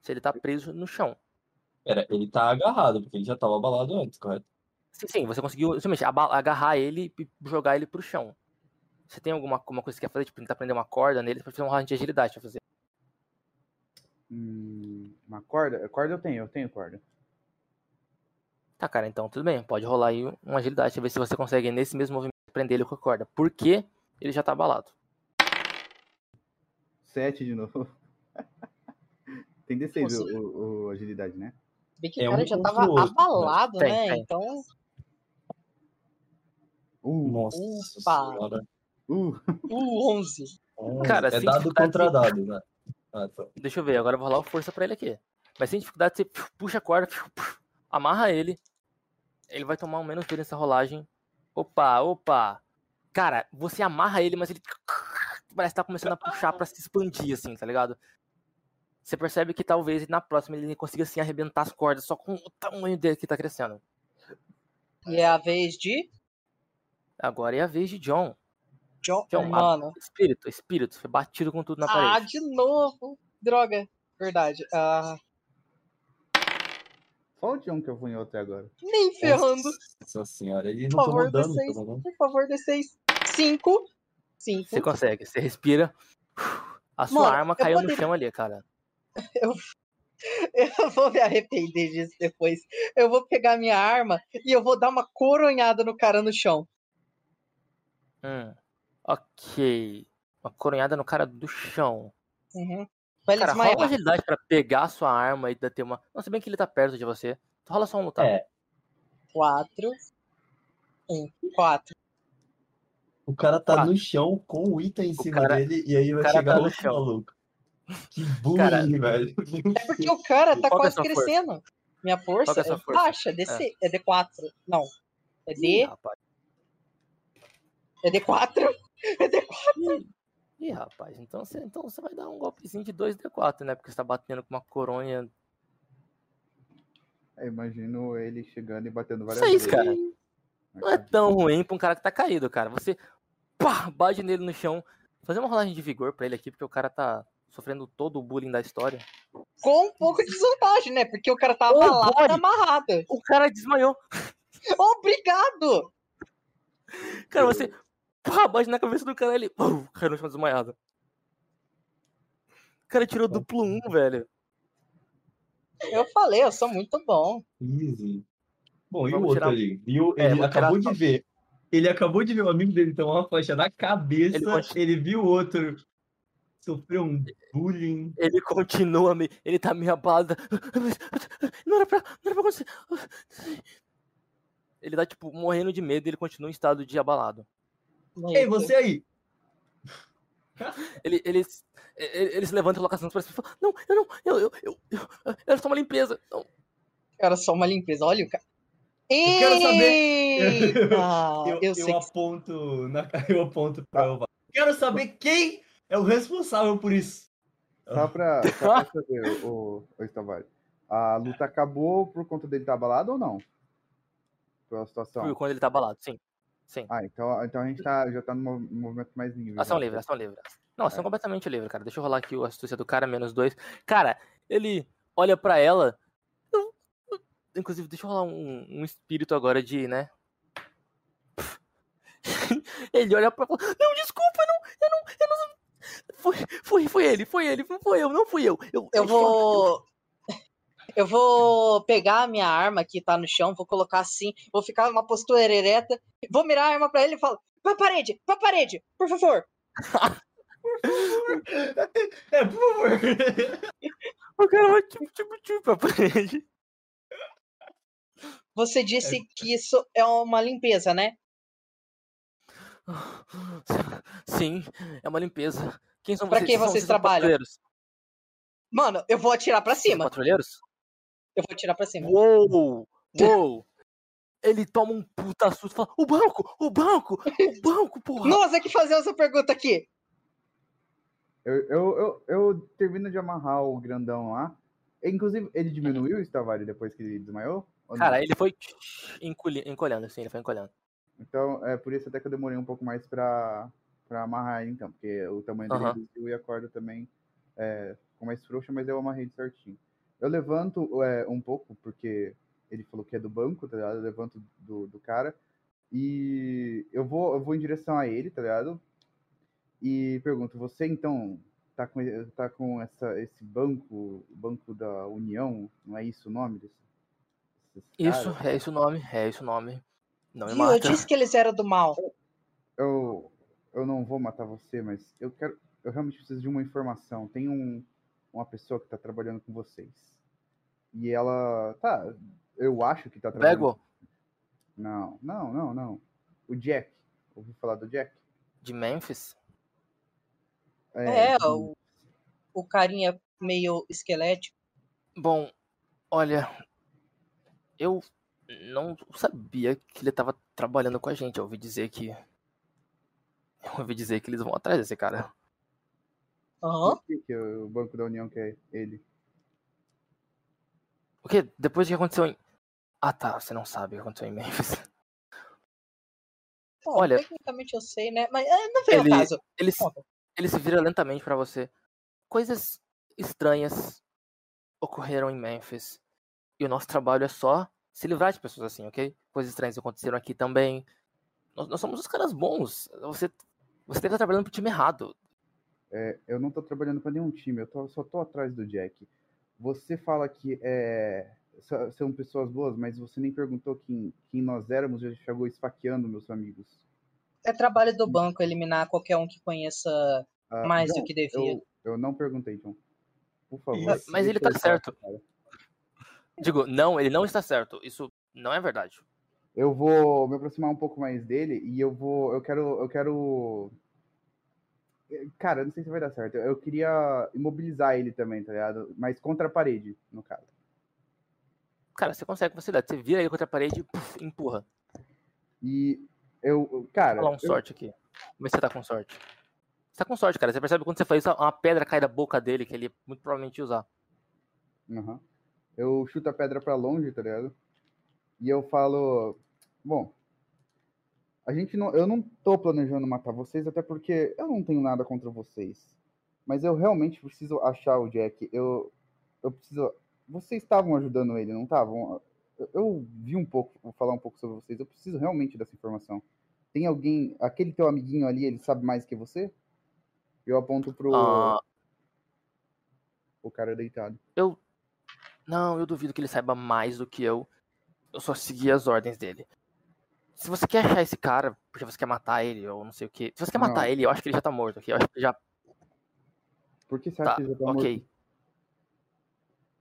Speaker 1: Se ele tá preso no chão.
Speaker 2: Pera, ele tá agarrado, porque ele já tava abalado antes, correto?
Speaker 1: Sim, sim, você conseguiu simplesmente agarrar ele e jogar ele pro chão. Você tem alguma, alguma coisa que você quer fazer? Tipo, tentar prender uma corda nele pra fazer um round de agilidade pra fazer.
Speaker 4: Hum, uma corda? Corda eu tenho, eu tenho corda.
Speaker 1: Tá, cara, então tudo bem. Pode rolar aí uma agilidade pra ver se você consegue, nesse mesmo movimento, prender ele com a corda. Porque ele já tá abalado.
Speaker 4: 7 de novo. (laughs) Tem D6
Speaker 3: Nossa.
Speaker 4: o, o- o agilidade, né?
Speaker 3: Bem que
Speaker 2: É
Speaker 3: o cara
Speaker 2: um
Speaker 3: já tava
Speaker 2: outro, né?
Speaker 3: abalado,
Speaker 1: Tem,
Speaker 3: né?
Speaker 1: tem.
Speaker 3: Então,
Speaker 4: Uh,
Speaker 2: Nossa
Speaker 3: Opa.
Speaker 4: uh,
Speaker 3: uh, 11.
Speaker 1: Cara,
Speaker 2: é dado contra dado, né? Ah, tá.
Speaker 1: Deixa eu ver, agora eu vou rolar o força pra ele aqui. Mas sem dificuldade, você puxa a corda, (laughs) amarra ele. Ele vai tomar um menos dois nessa rolagem. Opa, opa. Cara, você amarra ele, mas ele (laughs) parece que tá começando a puxar pra se expandir, assim, tá ligado? Você percebe que talvez na próxima ele consiga, assim, arrebentar as cordas só com o tamanho dele que tá crescendo.
Speaker 3: E é a vez de
Speaker 1: Agora é a vez de John.
Speaker 3: John.
Speaker 1: John, a-
Speaker 3: Mano.
Speaker 1: Espírito, espírito. Foi batido com tudo na
Speaker 3: Ah,
Speaker 1: parede.
Speaker 3: de novo. Droga. Verdade. Ah,
Speaker 4: só o John que eu fui em outro até agora.
Speaker 3: nem ferrando.
Speaker 2: Nossa senhora, ele não tomou dano,
Speaker 3: D6.
Speaker 2: tá?
Speaker 3: Por favor, D6. 5. 5.
Speaker 1: Você consegue, você respira. A sua
Speaker 3: Mano,
Speaker 1: arma
Speaker 3: eu
Speaker 1: caiu no
Speaker 3: poderia-
Speaker 1: chão ali, cara. (laughs)
Speaker 3: Eu vou me arrepender disso depois. Eu vou pegar minha arma e eu vou dar uma coronhada no cara no chão.
Speaker 1: Hum, ok. Uma coronhada no cara do chão.
Speaker 3: Uhum. Pra ele
Speaker 1: Cara, rola uma
Speaker 3: desmaiar.
Speaker 1: agilidade pra pegar a sua arma e dar- ter uma. Não, se bem que ele tá perto de você. Rola só um lutar.
Speaker 2: É,
Speaker 3: 4. 1. 4.
Speaker 2: o cara tá
Speaker 1: Quatro.
Speaker 2: no chão com o item em
Speaker 1: O
Speaker 2: cima
Speaker 1: cara-
Speaker 2: dele e aí vai chegar
Speaker 1: tá no
Speaker 2: outro
Speaker 1: chão.
Speaker 2: maluco. Que (laughs)
Speaker 1: Cara,
Speaker 2: bullying, velho.
Speaker 3: É porque o cara tá
Speaker 1: Qual é
Speaker 3: quase
Speaker 1: força?
Speaker 3: crescendo. Minha força
Speaker 1: Qual é
Speaker 3: é,
Speaker 1: força?
Speaker 3: baixa, DC, é. D4. Não. É
Speaker 1: Ih,
Speaker 3: D.
Speaker 1: rapaz.
Speaker 3: É D4. (laughs) É D4.
Speaker 1: Ih, rapaz. Então você, então você vai dar um golpezinho de 2D4, né? Porque você tá batendo com uma coronha.
Speaker 4: Eu imagino ele chegando e batendo várias
Speaker 1: Seis,
Speaker 4: vezes.
Speaker 1: cara. Não é tão ruim pra um cara que tá caído, cara. Você pá, bate nele no chão. Fazer uma rolagem de vigor pra ele aqui, porque o cara tá sofrendo todo o bullying da história.
Speaker 3: Com um pouco de desvantagem, né? Porque o cara tá
Speaker 1: Oh,
Speaker 3: abalado e amarrado.
Speaker 1: O cara desmaiou. (laughs)
Speaker 3: Obrigado!
Speaker 1: Cara, você pá, bate na cabeça do cara ele uh, caiu no chão desmaiado. O cara tirou duplo um, velho.
Speaker 3: Eu falei, eu sou muito bom.
Speaker 2: Easy. Bom, e o
Speaker 1: Vamos
Speaker 2: outro
Speaker 1: tirar-
Speaker 2: ali? Viu?
Speaker 1: É,
Speaker 2: Ele
Speaker 1: tirar
Speaker 2: acabou
Speaker 1: só-
Speaker 2: de ver. Ele acabou de ver o amigo dele tomar uma flecha na cabeça.
Speaker 1: Ele
Speaker 2: Ele, viu o outro
Speaker 5: sofreu um bullying.
Speaker 1: Ele continua, me- ele tá meio abalado. Não era pra, não era pra acontecer. Ele tá, tipo, morrendo de medo e ele continua em estado de abalado.
Speaker 5: Ei, você aí!
Speaker 1: Ele, ele, ele, ele se levanta e coloca as mãos pra cima e fala, não, eu não, eu, eu, eu, eu, era só uma limpeza. Não.
Speaker 3: Era só uma limpeza. Olha o cara.
Speaker 5: Eu quero saber- (laughs) eu,
Speaker 3: eu
Speaker 5: eu aponto na, eu aponto pra Elva. Quero saber quem é o responsável por isso.
Speaker 4: Só pra, só pra (laughs) saber, o, o. A luta acabou por conta dele estar abalado ou não? Pela situação.
Speaker 1: Foi quando ele tá abalado, sim. Sim.
Speaker 4: Ah, então, então a gente tá, já tá no mov- movimento mais livre.
Speaker 1: Ação
Speaker 4: já.
Speaker 1: livre, ação livre. Não, ação
Speaker 4: É.
Speaker 1: completamente livre, cara. Deixa eu rolar aqui o astúcia do cara, menos dois. Cara, ele olha pra ela. eu- eu- Inclusive, deixa eu rolar um, um espírito agora de, né? (laughs) ele olha pra ela. Não, desculpa, não, eu não, eu não. Foi, foi, foi ele, foi ele, não foi eu, não fui eu. Eu,
Speaker 3: Eu vou. Eu vou pegar a minha arma que tá no chão, vou colocar assim, vou ficar numa postura ereta, vou mirar a arma pra ele e falo: pra parede, pra parede, por favor. (laughs)
Speaker 5: É, por favor.
Speaker 1: O cara vai tipo, tipo, tipo pra parede.
Speaker 3: Você disse que isso é uma limpeza, né? (sighs)
Speaker 1: Sim, é uma limpeza. Quem são
Speaker 3: Pra
Speaker 1: vocês?
Speaker 3: que
Speaker 1: São-
Speaker 3: vocês
Speaker 1: são
Speaker 3: trabalham? Mano, eu vou atirar pra
Speaker 1: Vocês
Speaker 3: cima.
Speaker 1: Patrulheiros?
Speaker 3: Eu vou atirar pra cima.
Speaker 1: Uou! Uou! Ele toma um puta susto e fala: O banco! O banco! O banco, porra!
Speaker 3: Nós é que fazemos essa pergunta aqui.
Speaker 4: Eu, eu, eu, eu termino de amarrar o grandão lá. Inclusive, ele diminuiu o Stavari depois que ele desmaiou?
Speaker 1: Cara, ele foi encolhendo, assim, ele foi encolhendo.
Speaker 4: Então, é por isso até que eu demorei um pouco mais pra, pra amarrar ele, então. Porque o tamanho dele
Speaker 1: Aham.
Speaker 4: reduziu e a corda também é, ficou mais frouxa, mas eu amarrei certinho. Eu levanto é, um pouco, porque ele falou que é do banco, tá ligado? Eu levanto do, do cara. E eu vou, eu vou em direção a ele, tá ligado? E pergunto, você então tá com, tá com essa, esse banco, banco da União, não é isso o nome desse?
Speaker 1: Isso, é esse o nome, é esse o nome. Não me
Speaker 3: Viu? Eu disse que eles eram do mal.
Speaker 4: eu, eu não vou matar você, mas eu quero. Eu realmente preciso de uma informação. Tem um, uma pessoa que tá trabalhando com vocês. E ela. Tá, eu acho que tá trabalhando.
Speaker 1: Bagwell,
Speaker 4: Não, não, não, não. O Jack. Ouviu falar do Jack?
Speaker 1: de Memphis?
Speaker 3: É,
Speaker 4: de-
Speaker 3: o, o carinha meio esquelético.
Speaker 1: Bom, olha, eu não sabia que ele tava trabalhando com a gente. Eu ouvi dizer que. Eu ouvi dizer que eles vão atrás desse cara.
Speaker 4: Por que, que o Banco da União quer ele?
Speaker 1: O quê? Depois do que aconteceu em. Ah tá, você não sabe o que aconteceu em Memphis.
Speaker 3: Bom,
Speaker 1: Olha-
Speaker 3: Tecnicamente eu sei, né? Mas é, não veio
Speaker 1: Ele-
Speaker 3: ao caso.
Speaker 1: Ele, se- ele se vira lentamente pra você. Coisas estranhas ocorreram em Memphis. E o nosso trabalho é só se livrar de pessoas assim, ok? Coisas estranhas aconteceram aqui também. Nós, nós somos os caras bons. Você, você deve estar trabalhando pro time errado.
Speaker 4: É, eu não tô trabalhando para nenhum time, eu tô- só tô atrás do Jack. Você fala que é, são pessoas boas, mas você nem perguntou quem, quem nós éramos, já chegou esfaqueando meus amigos.
Speaker 3: É trabalho do banco eliminar qualquer um que conheça
Speaker 4: Ah,
Speaker 3: mais
Speaker 4: John,
Speaker 3: do que devia.
Speaker 4: Eu, eu não perguntei, John. Por favor.
Speaker 1: Mas- mas ele tá
Speaker 4: falar,
Speaker 1: certo.
Speaker 4: cara.
Speaker 1: Digo, não, ele não está certo. Isso não é verdade.
Speaker 4: Eu vou me aproximar um pouco mais dele e eu vou. Eu quero. Eu quero. Cara, eu não sei se vai dar certo. Eu queria imobilizar ele também, tá ligado? Mas contra a parede, no caso.
Speaker 1: Cara, você consegue com facilidade. Você vira ele contra a parede e empurra.
Speaker 4: E eu. Cara.
Speaker 1: Vou rolar um
Speaker 4: eu-
Speaker 1: sorte aqui. Vamos ver se você tá com sorte. Você tá com sorte, cara. Você percebe que quando você faz isso, uma pedra cai da boca dele, que ele muito provavelmente ia usar.
Speaker 4: Aham. Eu chuto a pedra pra longe, tá ligado? E eu falo, bom, a gente não, eu não tô planejando matar vocês, até porque eu não tenho nada contra vocês. Mas eu realmente preciso achar o Jack. Eu, eu preciso. Vocês estavam ajudando ele, não estavam? Eu, eu vi um pouco, vou falar um pouco sobre vocês. Eu preciso realmente dessa informação. Tem alguém, aquele teu amiguinho ali, ele sabe mais que você? Eu aponto pro
Speaker 1: Ah,
Speaker 4: o cara deitado.
Speaker 1: eu. Não, eu duvido que ele saiba mais do que eu. Eu só segui as ordens dele. Se você quer achar esse cara, porque você quer matar ele, ou não sei o que. Se você quer matar
Speaker 4: Não.
Speaker 1: ele, eu acho que ele já tá morto aqui. Eu acho que ele já.
Speaker 4: Por que você acha
Speaker 1: Tá,
Speaker 4: que ele já tá morto?
Speaker 1: ok.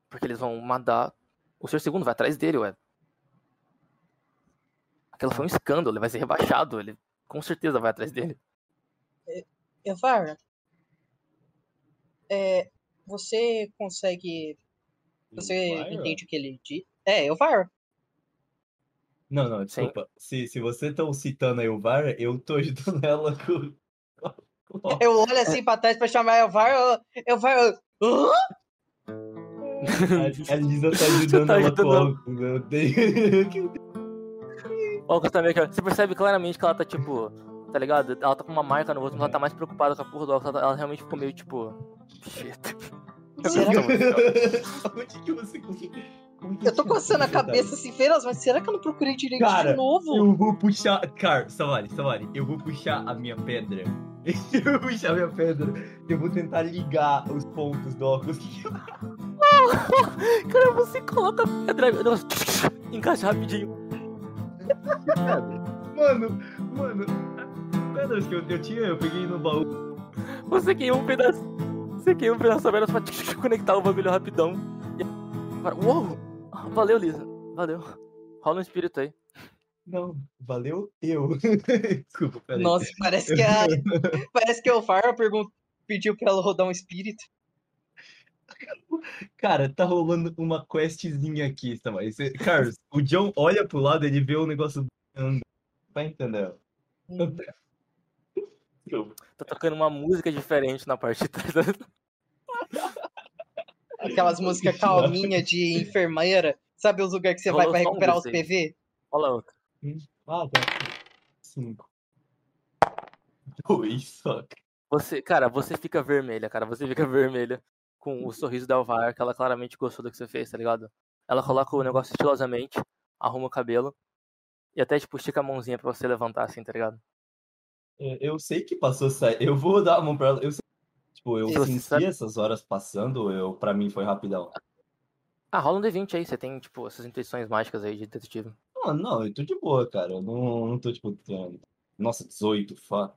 Speaker 1: Porque eles vão mandar. O Senhor Segundo vai atrás dele, ué. Aquilo foi um escândalo, ele vai ser rebaixado, ele com certeza vai atrás dele.
Speaker 3: Evar, é, você consegue. Você entende o que ele diz? É, Elvar.
Speaker 2: Não, não, desculpa. Se, se você tá citando a Elvara, eu tô ajudando (laughs) ela com.
Speaker 3: Eu olho assim pra trás pra chamar Elvar. eu- Elvar. eu- Hã?
Speaker 2: A, a Lisa tá (laughs) ajudando
Speaker 1: tá
Speaker 2: ela com
Speaker 1: ajudando.
Speaker 2: óculos. Eu tenho...
Speaker 1: Ó, o também, cara. Você percebe claramente que ela tá tipo. Tá ligado? Ela tá com uma marca no rosto, mas ela tá mais preocupada com a porra do óculos. Ela, ela realmente ficou meio tipo. Shit.
Speaker 3: Será
Speaker 2: Onde (laughs) que você conseguiu?
Speaker 3: Eu tô coçando a cabeça assim, feiras, mas será que eu não procurei direito
Speaker 2: Cara,
Speaker 3: de novo?
Speaker 2: Eu vou puxar. Cara, Savali, Savali, eu vou puxar a minha pedra. (laughs) Eu vou puxar a minha pedra. Eu vou tentar ligar os pontos do óculos. (laughs)
Speaker 1: Cara, você coloca a pedra. Encaixa rapidinho.
Speaker 2: Mano, mano, as pedras que eu, eu tinha, eu peguei no baú.
Speaker 1: Você queima um pedaço. Você queima um pedaço da pedra pra conectar o bagulho rapidão. E... Uou! Valeu, Lisa. Valeu. Rola um espírito aí.
Speaker 2: Não, valeu eu. (laughs) Desculpa, peraí.
Speaker 3: Nossa, parece que a. (laughs) parece que o pergun- pediu pra ela rodar um espírito.
Speaker 2: Cara, tá rolando uma questzinha aqui, tá? Mas, Carlos, o John olha pro lado, ele vê o negócio andando. Tá entendendo? Desculpa.
Speaker 1: Tá tocando uma música diferente na parte de trás. (laughs)
Speaker 3: Aquelas músicas calminhas de enfermeira. Sabe os lugares que você vai pra
Speaker 1: um
Speaker 3: recuperar os. PV?
Speaker 1: Rola outra.
Speaker 2: Tá. Cinco. Dois só.
Speaker 1: Você, cara, você fica vermelha, cara. Você fica (laughs) vermelha com o sorriso da Elvar, que ela claramente gostou do que você fez, tá ligado? Ela coloca o negócio estilosamente, arruma o cabelo e até, tipo, estica a mãozinha pra você levantar assim, tá ligado?
Speaker 2: É, Eu sei que passou sa- Eu vou dar a mão pra ela. Eu sei- Tipo, eu senti
Speaker 1: sabe-
Speaker 2: essas horas passando, eu, pra mim foi rapidão.
Speaker 1: Ah, rola um D20 aí, você tem, tipo, essas intuições mágicas aí de detetive.
Speaker 2: Não, não, eu tô de boa, cara. Eu não, não tô, tipo, tendo- Nossa, 18, fuck.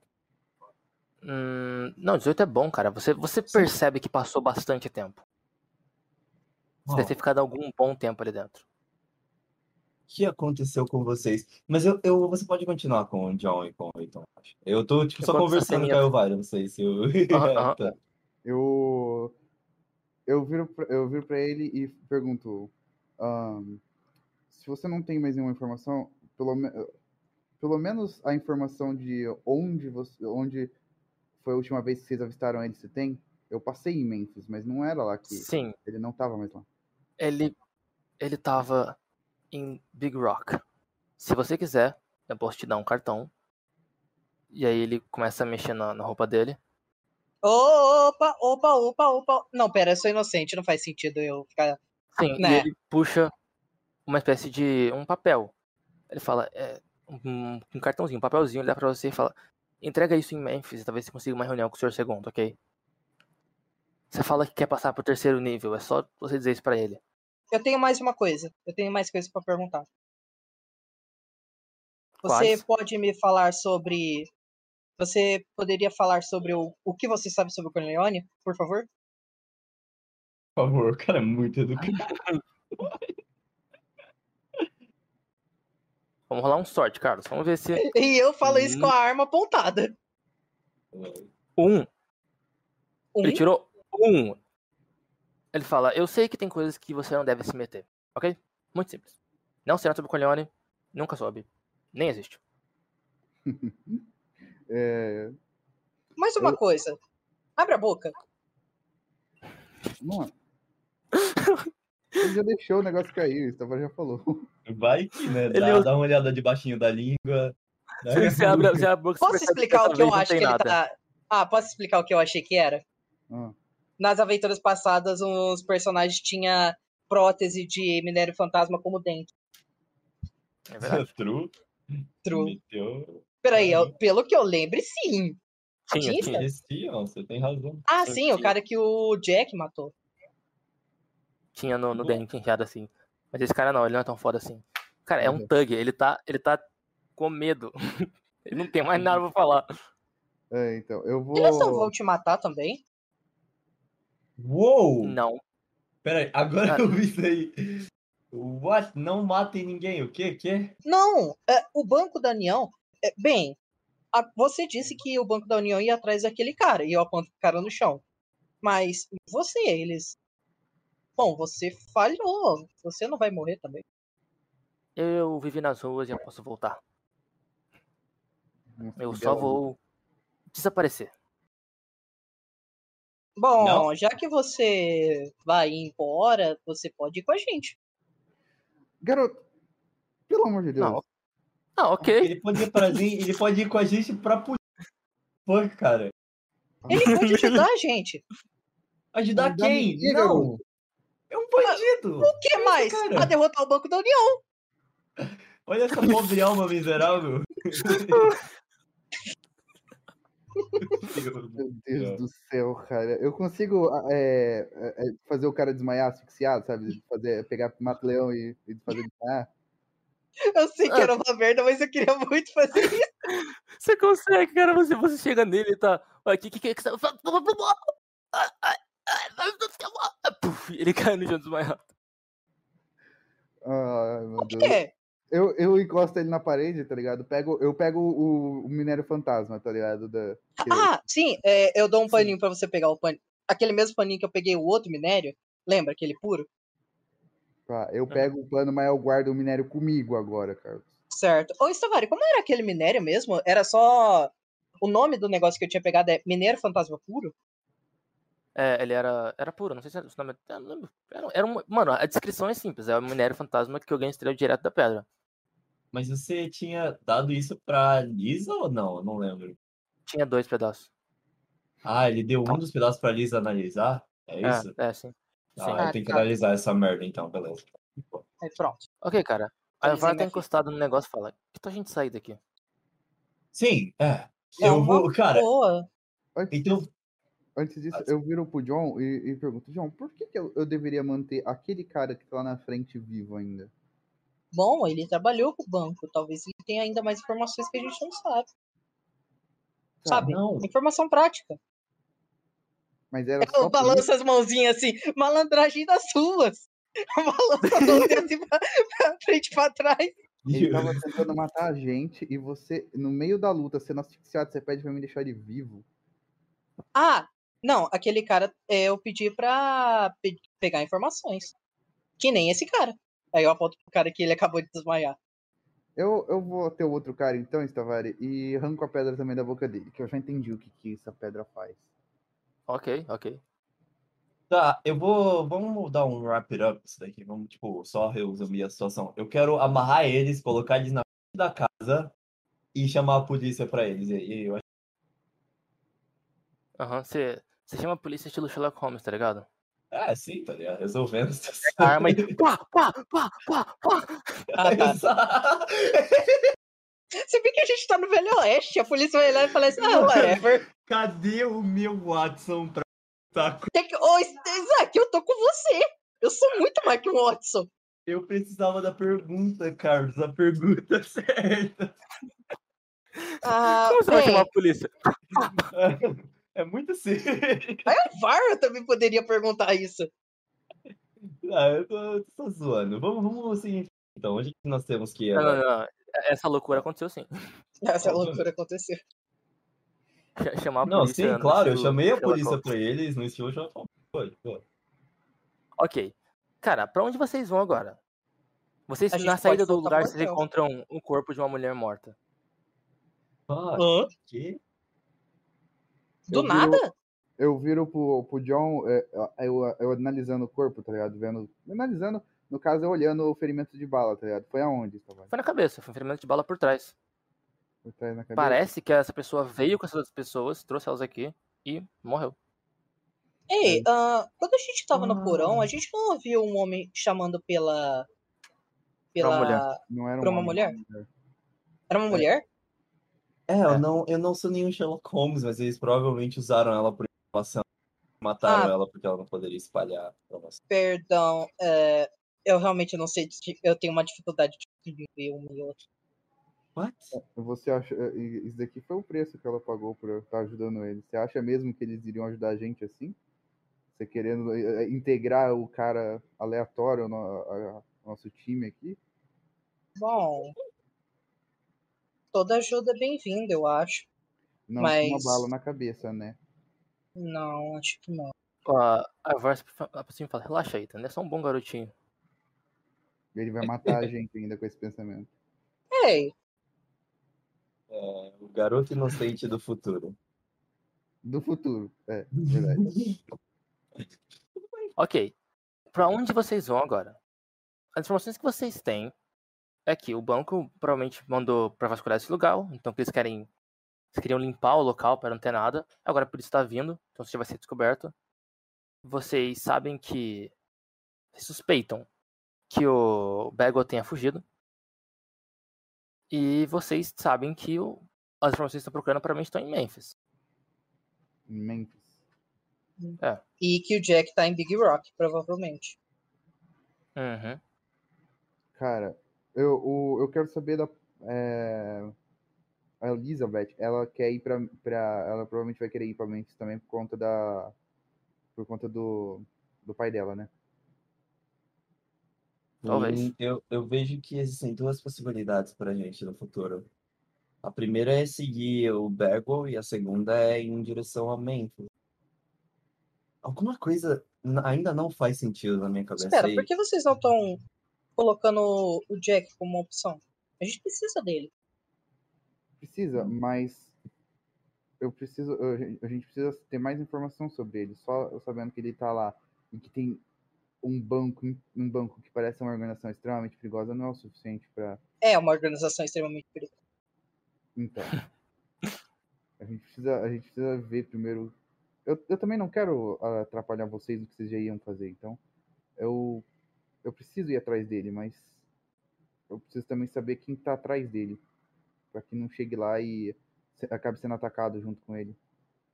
Speaker 1: Hum, não, 18 é bom, cara. Você, você percebe que passou bastante tempo. Você deve ter ficado algum bom tempo ali dentro.
Speaker 2: O que aconteceu com vocês? Mas eu, eu, você pode continuar com o John e com o Eiton, acho. Eu tô, tipo, só conversando com a Elvira, não sei se eu... (laughs) Tá.
Speaker 4: Eu. Eu viro, pra, eu viro pra ele e pergunto: ahn, se você não tem mais nenhuma informação, pelo, me- pelo menos a informação de onde, você, onde foi a última vez que vocês avistaram ele, você tem? Eu passei em Memphis, mas não era lá que.
Speaker 1: Sim,
Speaker 4: Ele não tava mais lá.
Speaker 1: ele, ele tava em Big Rock. Se você quiser, eu posso te dar um cartão. E aí ele começa a mexer na, na roupa dele.
Speaker 3: Opa, opa, opa, opa. Não, pera, eu sou inocente, não faz sentido eu ficar.
Speaker 1: Sim, e
Speaker 3: Né.
Speaker 1: ele puxa uma espécie de um papel. Ele fala, é, um, um cartãozinho, um papelzinho, ele dá pra você e fala, entrega isso em Memphis, talvez você consiga uma reunião com o senhor segundo, ok? Você fala que quer passar pro terceiro nível, é só você dizer isso pra ele.
Speaker 3: Eu tenho mais uma coisa. Eu tenho mais coisa pra perguntar. Você
Speaker 1: Quais?
Speaker 3: pode me falar sobre. Você poderia falar sobre o, o que você sabe sobre o Corleone, por favor?
Speaker 2: Por favor, o cara é muito educado. (laughs)
Speaker 1: Vamos rolar um sorte, Carlos. Vamos ver se.
Speaker 3: E eu falo isso
Speaker 1: Hum.
Speaker 3: com a arma apontada.
Speaker 1: Um.
Speaker 3: Um?
Speaker 1: Ele tirou um. Ele fala, eu sei que tem coisas que você não deve se meter, ok? Muito simples. Não nada sobre o Corleone, nunca soube. Nem existe. (laughs)
Speaker 4: É,
Speaker 3: Mais uma
Speaker 4: Eu-
Speaker 3: coisa. Abre a boca.
Speaker 4: mano. Ele já deixou o negócio cair, o Estavam já falou.
Speaker 2: Vai que, né?
Speaker 1: Ele
Speaker 2: Dá,
Speaker 1: usa-
Speaker 2: dá uma olhada debaixo da língua. né? (laughs)
Speaker 1: Você abre, você abre a boca, você
Speaker 3: Posso explicar o que eu acho que ele
Speaker 1: nada.
Speaker 3: tá. Ah, posso explicar o que eu achei que era?
Speaker 4: Ah,
Speaker 3: Nas aventuras passadas, os personagens tinham prótese de minério fantasma como dente.
Speaker 1: É verdade. (laughs)
Speaker 2: True.
Speaker 3: True.
Speaker 2: Meteu.
Speaker 3: Peraí, eu- pelo que eu lembre, sim.
Speaker 1: Tinha,
Speaker 3: Tinha?
Speaker 1: tinha.
Speaker 2: Existiam, você tem razão.
Speaker 3: Ah,
Speaker 1: Sim,
Speaker 3: sim, o
Speaker 1: sim.
Speaker 3: cara que o Jack matou.
Speaker 1: Tinha no, no dente enfiado assim. Mas esse cara não, ele não é tão foda assim. Cara, é um
Speaker 4: Uhum.
Speaker 1: thug, ele tá, ele tá com medo. (laughs) ele não tem mais nada pra falar.
Speaker 4: é, então, eu vou.
Speaker 3: Eles não vão te matar também?
Speaker 2: Uou!
Speaker 1: Não.
Speaker 2: Pera aí, agora
Speaker 1: Cara. (laughs)
Speaker 2: eu vi isso aí. What? Não matem ninguém, o quê? Quê?
Speaker 3: Não, é, o Banco da União. é, bem, a- você disse que o Banco da União ia atrás daquele cara e eu aponto o cara no chão. Mas você, eles. Bom, você falhou. Você não vai morrer também.
Speaker 1: Eu vivi nas ruas e eu posso voltar. Eu só vou desaparecer.
Speaker 3: Bom,
Speaker 2: Não.
Speaker 3: já que você vai embora, você pode ir com a gente.
Speaker 4: Garoto, pelo amor de Deus.
Speaker 1: Não. Ah, ok.
Speaker 2: Ele pode ir pra ele pode ir com a gente pra polícia. Pô, cara.
Speaker 3: Ele (laughs) pode ajudar a gente.
Speaker 2: Ajudar
Speaker 4: Ajudar
Speaker 2: quem?
Speaker 4: ninguém,
Speaker 2: Não!
Speaker 4: garoto.
Speaker 2: É um bandido!
Speaker 3: O que mais?
Speaker 2: cara.
Speaker 3: A derrotar o Banco da União.
Speaker 2: Olha essa pobre alma miserável. (laughs) (laughs)
Speaker 4: Meu Deus
Speaker 2: É.
Speaker 4: do céu, cara. Eu consigo ah, é, é, é, fazer o cara desmaiar asfixiado, sabe? Fazer, pegar mata-leão e, e fazer desmaiar.
Speaker 3: Eu sei que era uma merda, mas eu queria muito fazer isso.
Speaker 1: Você consegue, cara. Você, você chega nele e tá. Olha, que que que que Ele cai no chão desmaiado.
Speaker 4: Ai, meu
Speaker 3: O
Speaker 4: Deus.
Speaker 3: quê?
Speaker 4: Eu, eu encosto ele na parede, tá ligado? Pego, eu pego o, o minério fantasma, tá ligado? Da, que-
Speaker 3: Ah, sim, é, eu dou um paninho pra você pegar o paninho. Aquele mesmo paninho que eu peguei o outro minério. Lembra aquele puro?
Speaker 4: tá, eu pego o pano, mas eu guardo o minério comigo agora, Carlos.
Speaker 3: Certo. Ô, Stavari, como era aquele minério mesmo? Era só. O nome do negócio que eu tinha pegado é Minério Fantasma Puro?
Speaker 1: É, ele era, era puro, não sei se era o nome. eu. Era, era um, mano, a descrição é simples. É o minério fantasma que alguém extraiu direto da pedra.
Speaker 2: Mas você tinha dado isso pra Lisa ou não? Eu não lembro.
Speaker 1: Tinha dois pedaços.
Speaker 2: Ah, ele deu um dos pedaços pra Lisa analisar? É isso?
Speaker 1: É, é, sim.
Speaker 2: Ah,
Speaker 1: sim.
Speaker 2: eu tenho que analisar essa merda então, beleza.
Speaker 3: Aí pronto.
Speaker 1: Ok, cara. Aí o VAR tá encostado no negócio e fala: Que tal a gente sair daqui?
Speaker 2: Sim, é.
Speaker 3: É
Speaker 2: Eu vou, cara,
Speaker 3: Boa.
Speaker 4: Antes,
Speaker 2: então.
Speaker 4: antes disso, eu viro pro John e, e pergunto, John, por que, que eu, eu deveria manter aquele cara que tá lá na frente vivo ainda?
Speaker 3: Bom, ele trabalhou com o banco. Talvez ele tenha ainda mais informações que a gente não sabe. Sabe?
Speaker 2: Não.
Speaker 3: Informação prática.
Speaker 4: Mas era por isso?
Speaker 3: balanço as mãozinhas assim. Malandragem das ruas. (laughs) Balança as mãozinhas assim pra, pra frente e pra trás.
Speaker 4: Ele tava tentando matar a gente e você, no meio da luta, sendo asfixiado, você pede pra mim deixar ele vivo.
Speaker 3: Ah, não, aquele cara é, eu pedi pra pe- pegar informações. Que nem esse cara. Aí eu aponto pro cara que ele acabou de desmaiar.
Speaker 4: Eu, eu vou ter o outro cara então, Stavari, e arranco a pedra também da boca dele, que eu já entendi o que, que essa pedra faz.
Speaker 1: Ok, ok.
Speaker 2: Tá, eu vou. Vamos dar um wrap it up isso daqui. Vamos, tipo, só resumir a situação. Eu quero amarrar eles, colocar eles na frente da casa e chamar a polícia pra eles. E, eu acho
Speaker 1: Aham, você. Você chama a polícia estilo Sherlock Holmes, tá ligado?
Speaker 2: Ah, sim, tá ligado? Resolvendo a (laughs)
Speaker 1: arma e. Pá, pá, pá, pá, pá.
Speaker 3: Ah, tá. Você vê que a gente tá no Velho Oeste. A polícia vai lá e fala assim: ah, whatever.
Speaker 2: Cadê o meu Watson pra tá
Speaker 3: Tem que... Ô, Isaac, eu tô com você. Eu sou muito mais que um Watson.
Speaker 2: Eu precisava da pergunta, Carlos, a pergunta (laughs) certa.
Speaker 3: Ah,
Speaker 1: Como você vai
Speaker 3: bem,
Speaker 1: chamar a polícia? (laughs)
Speaker 2: É muito sério.
Speaker 3: o VAR eu também poderia perguntar isso.
Speaker 2: Ah, eu tô, tô zoando. Vamos, vamos seguir. Então, onde que nós temos que ir?
Speaker 1: Não, não,
Speaker 2: agora?
Speaker 1: não. Essa loucura aconteceu sim.
Speaker 3: Essa loucura aconteceu.
Speaker 1: Ch- Chamar a
Speaker 2: Não,
Speaker 1: polícia.
Speaker 2: sim,
Speaker 1: no
Speaker 2: claro, eu chamei a
Speaker 1: Sherlock
Speaker 2: polícia
Speaker 1: Holmes.
Speaker 2: pra eles no estilo Sherlock Holmes.
Speaker 1: Ok. Cara, pra onde vocês vão agora? Vocês,
Speaker 3: A
Speaker 1: na saída do lugar, vocês encontram o corpo de uma mulher morta.
Speaker 2: Ah,
Speaker 3: Hã?
Speaker 2: que?
Speaker 3: Do
Speaker 4: Eu
Speaker 3: nada?
Speaker 4: Eu viro pro, pro John, é, eu, eu analisando o corpo, tá ligado? Vendo. Analisando, no caso, eu olhando o ferimento de bala, tá ligado? Foi aonde, Stavari?
Speaker 1: Foi na cabeça, foi um ferimento de bala por trás.
Speaker 4: Foi atrás na cabeça?
Speaker 1: Parece que essa pessoa veio com essas outras pessoas, trouxe elas aqui e morreu.
Speaker 3: Ei, ah, quando a gente tava no
Speaker 2: Ah.
Speaker 3: porão, a gente não ouviu um homem chamando pela. Pela.
Speaker 1: mulher.
Speaker 4: Não era um
Speaker 3: Pra uma
Speaker 4: homem,
Speaker 3: mulher?
Speaker 4: era
Speaker 3: Era uma mulher?
Speaker 2: É, eu não, eu não sou nenhum Sherlock Holmes, mas eles provavelmente usaram ela por informação. Mataram
Speaker 3: Ah.
Speaker 2: ela porque ela não poderia espalhar informação.
Speaker 3: Perdão, é, eu realmente não sei. Eu tenho uma dificuldade de ver um e outro.
Speaker 2: What?
Speaker 4: Você acha. eh, Isso daqui foi o preço que ela pagou por eu estar ajudando eles. Você acha mesmo que eles iriam ajudar a gente assim? Você querendo integrar o cara aleatório no a- a- nosso time aqui?
Speaker 3: Bom. Toda ajuda é bem-vinda, eu acho.
Speaker 4: Não com uma
Speaker 3: Mas-
Speaker 4: bala na cabeça, né?
Speaker 3: Não, acho que não.
Speaker 1: A, a voz assim fala, relaxa aí, tá? É só um bom garotinho.
Speaker 4: Ele vai (laughs) matar a gente ainda com esse pensamento.
Speaker 3: Ei,
Speaker 2: É, o garoto inocente do futuro.
Speaker 4: Do futuro, é, (laughs) verdade.
Speaker 1: Ok. Pra onde vocês vão agora? As informações que vocês têm é que o banco provavelmente mandou pra vasculhar esse lugar, então que eles querem. Eles queriam limpar o local para não ter nada. Agora por isso tá vindo, então isso já vai ser descoberto. Vocês sabem que. Vocês suspeitam que o Bagwell tenha fugido. E vocês sabem que o- as informações que estão procurando provavelmente estão em Memphis.
Speaker 4: Em Memphis.
Speaker 3: e que o Jack tá em Big Rock, provavelmente.
Speaker 1: Uhum.
Speaker 4: Cara, eu, o- eu quero saber da. é, a Elizabeth, ela quer ir pra, pra. Ela provavelmente vai querer ir pra Memphis também por conta da. Por conta do. Do pai dela, né?
Speaker 1: Talvez.
Speaker 2: Hum, Eu, eu vejo que existem duas possibilidades pra gente no futuro. A primeira é seguir o Bagwell e a segunda é ir em direção a Memphis. Alguma coisa ainda não faz sentido na minha cabeça.
Speaker 3: Espera, por que vocês não estão colocando o Jack como uma opção? A gente precisa dele.
Speaker 4: Precisa, mas. Eu preciso. eu- A gente precisa ter mais informação sobre ele. Só eu sabendo que ele tá lá e que tem um banco, um banco que parece uma organização extremamente perigosa não é o suficiente pra.
Speaker 3: É uma organização extremamente perigosa.
Speaker 4: Então. A gente precisa, a gente precisa ver primeiro. Eu, eu também não quero ah, atrapalhar vocês no que vocês já iam fazer, então. Eu, eu preciso ir atrás dele, mas eu preciso também saber quem tá atrás dele. Pra que não chegue lá e se- acabe sendo atacado junto com ele.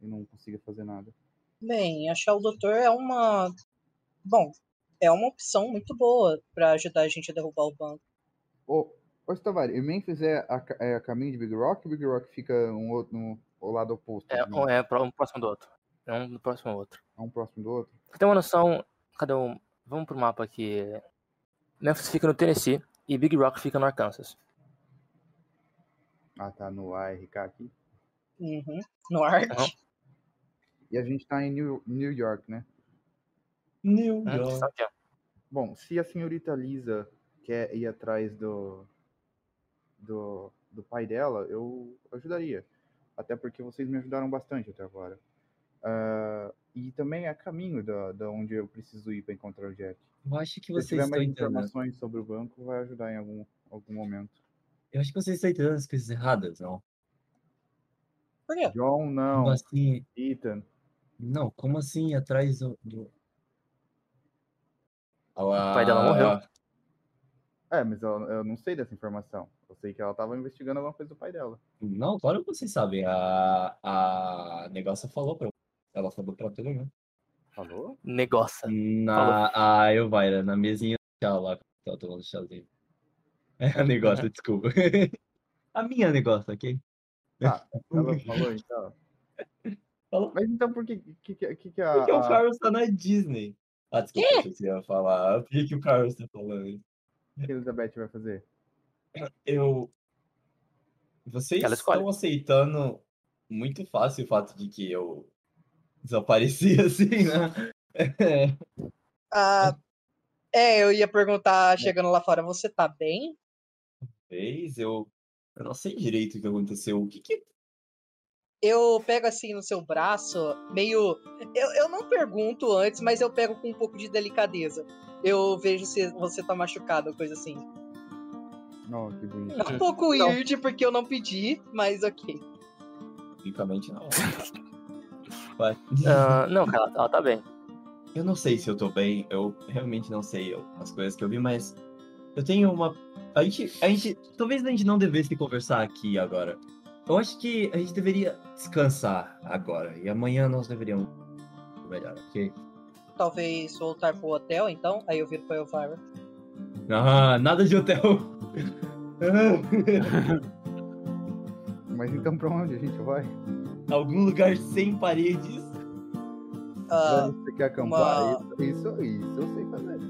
Speaker 4: E não consiga fazer nada.
Speaker 3: Bem, achar o doutor é uma. Bom, é uma opção muito boa pra ajudar a gente a derrubar o banco.
Speaker 4: Ô, ô Stavari, e Memphis é a, é a caminho de Big Rock ou Big Rock fica um outro, no, lado oposto?
Speaker 1: É, um é um próximo do outro. É um do próximo ao outro.
Speaker 4: É um próximo do outro?
Speaker 1: Pra ter uma noção, cadê um. Vamos pro mapa aqui. Memphis fica no Tennessee e Big Rock fica no Arkansas.
Speaker 4: Ah, tá no ARK aqui.
Speaker 3: Uhum. No arte.
Speaker 1: Aham.
Speaker 4: E a gente tá em New, New York, né?
Speaker 2: New
Speaker 1: Hum,
Speaker 2: York.
Speaker 1: é?
Speaker 4: Bom, se a senhorita Lisa quer ir atrás do, do, do pai dela, eu ajudaria. Até porque vocês me ajudaram bastante até agora. Ah, e também é caminho da, da onde eu preciso ir para encontrar o Jack.
Speaker 2: Eu acho que
Speaker 4: Se
Speaker 2: vocês
Speaker 4: tiver
Speaker 2: estão
Speaker 4: mais
Speaker 2: entendendo.
Speaker 4: informações sobre o banco, vai ajudar em algum, algum momento.
Speaker 2: Eu acho que vocês estão entendendo as coisas erradas, não?
Speaker 3: Por quê?
Speaker 4: John,
Speaker 2: Como
Speaker 4: não.
Speaker 2: assim?
Speaker 4: Ethan.
Speaker 2: Não, como assim atrás do. do...
Speaker 1: O pai dela morreu.
Speaker 4: É, mas eu, eu não sei dessa informação. Eu sei que ela tava investigando alguma coisa do pai dela.
Speaker 2: Não, claro que vocês sabem. A, a negócia falou pra Ela falou pra todo mundo.
Speaker 4: Falou?
Speaker 1: Negócio.
Speaker 2: Na, a Elvira, na mesinha do chá lá, que tava tomando chazinho. É a (laughs) negócio, desculpa. (laughs) a minha negócio, ok?
Speaker 4: Tá, ela falou então. (laughs)
Speaker 2: Falou.
Speaker 4: Mas então por que, que, que, que, que a.
Speaker 2: Porque o
Speaker 4: a-
Speaker 2: Carlos tá na Disney. Ah, desculpa, eu que ia falar. Por que, que o Carlos tá falando?
Speaker 4: que a Elizabeth vai fazer?
Speaker 2: Eu. Vocês
Speaker 1: Ela
Speaker 2: estão aceitando muito fácil o fato de que eu desapareci (laughs) assim, né? É.
Speaker 3: Ah, é, eu ia perguntar, chegando lá fora, você tá bem?
Speaker 2: Fez, eu. Eu não sei direito o que aconteceu. O que que.
Speaker 3: Eu pego assim no seu braço, meio. Eu, eu não pergunto antes, mas eu pego com um pouco de delicadeza. Eu vejo se você tá machucado, coisa assim.
Speaker 4: Não, que bonito.
Speaker 3: É um pouco weird porque eu não pedi, mas ok.
Speaker 2: Tecnicamente não. (laughs) Vai.
Speaker 1: Ah, não, cara, ela, ela tá bem.
Speaker 2: Eu não sei se eu tô bem, eu realmente não sei eu- as coisas que eu vi, mas eu tenho uma. A gente, a gente. Talvez a gente não devesse conversar aqui agora. Eu acho que a gente deveria descansar agora. E amanhã nós deveríamos. Melhor, ok?
Speaker 3: Talvez voltar pro hotel, então. Aí eu viro pra Elvira.
Speaker 2: Ah, nada de hotel. (laughs) (laughs)
Speaker 4: Mas então pra onde a gente vai?
Speaker 2: Algum lugar sem paredes.
Speaker 3: ah,
Speaker 4: Você quer acampar? Isso, isso, isso eu sei fazer.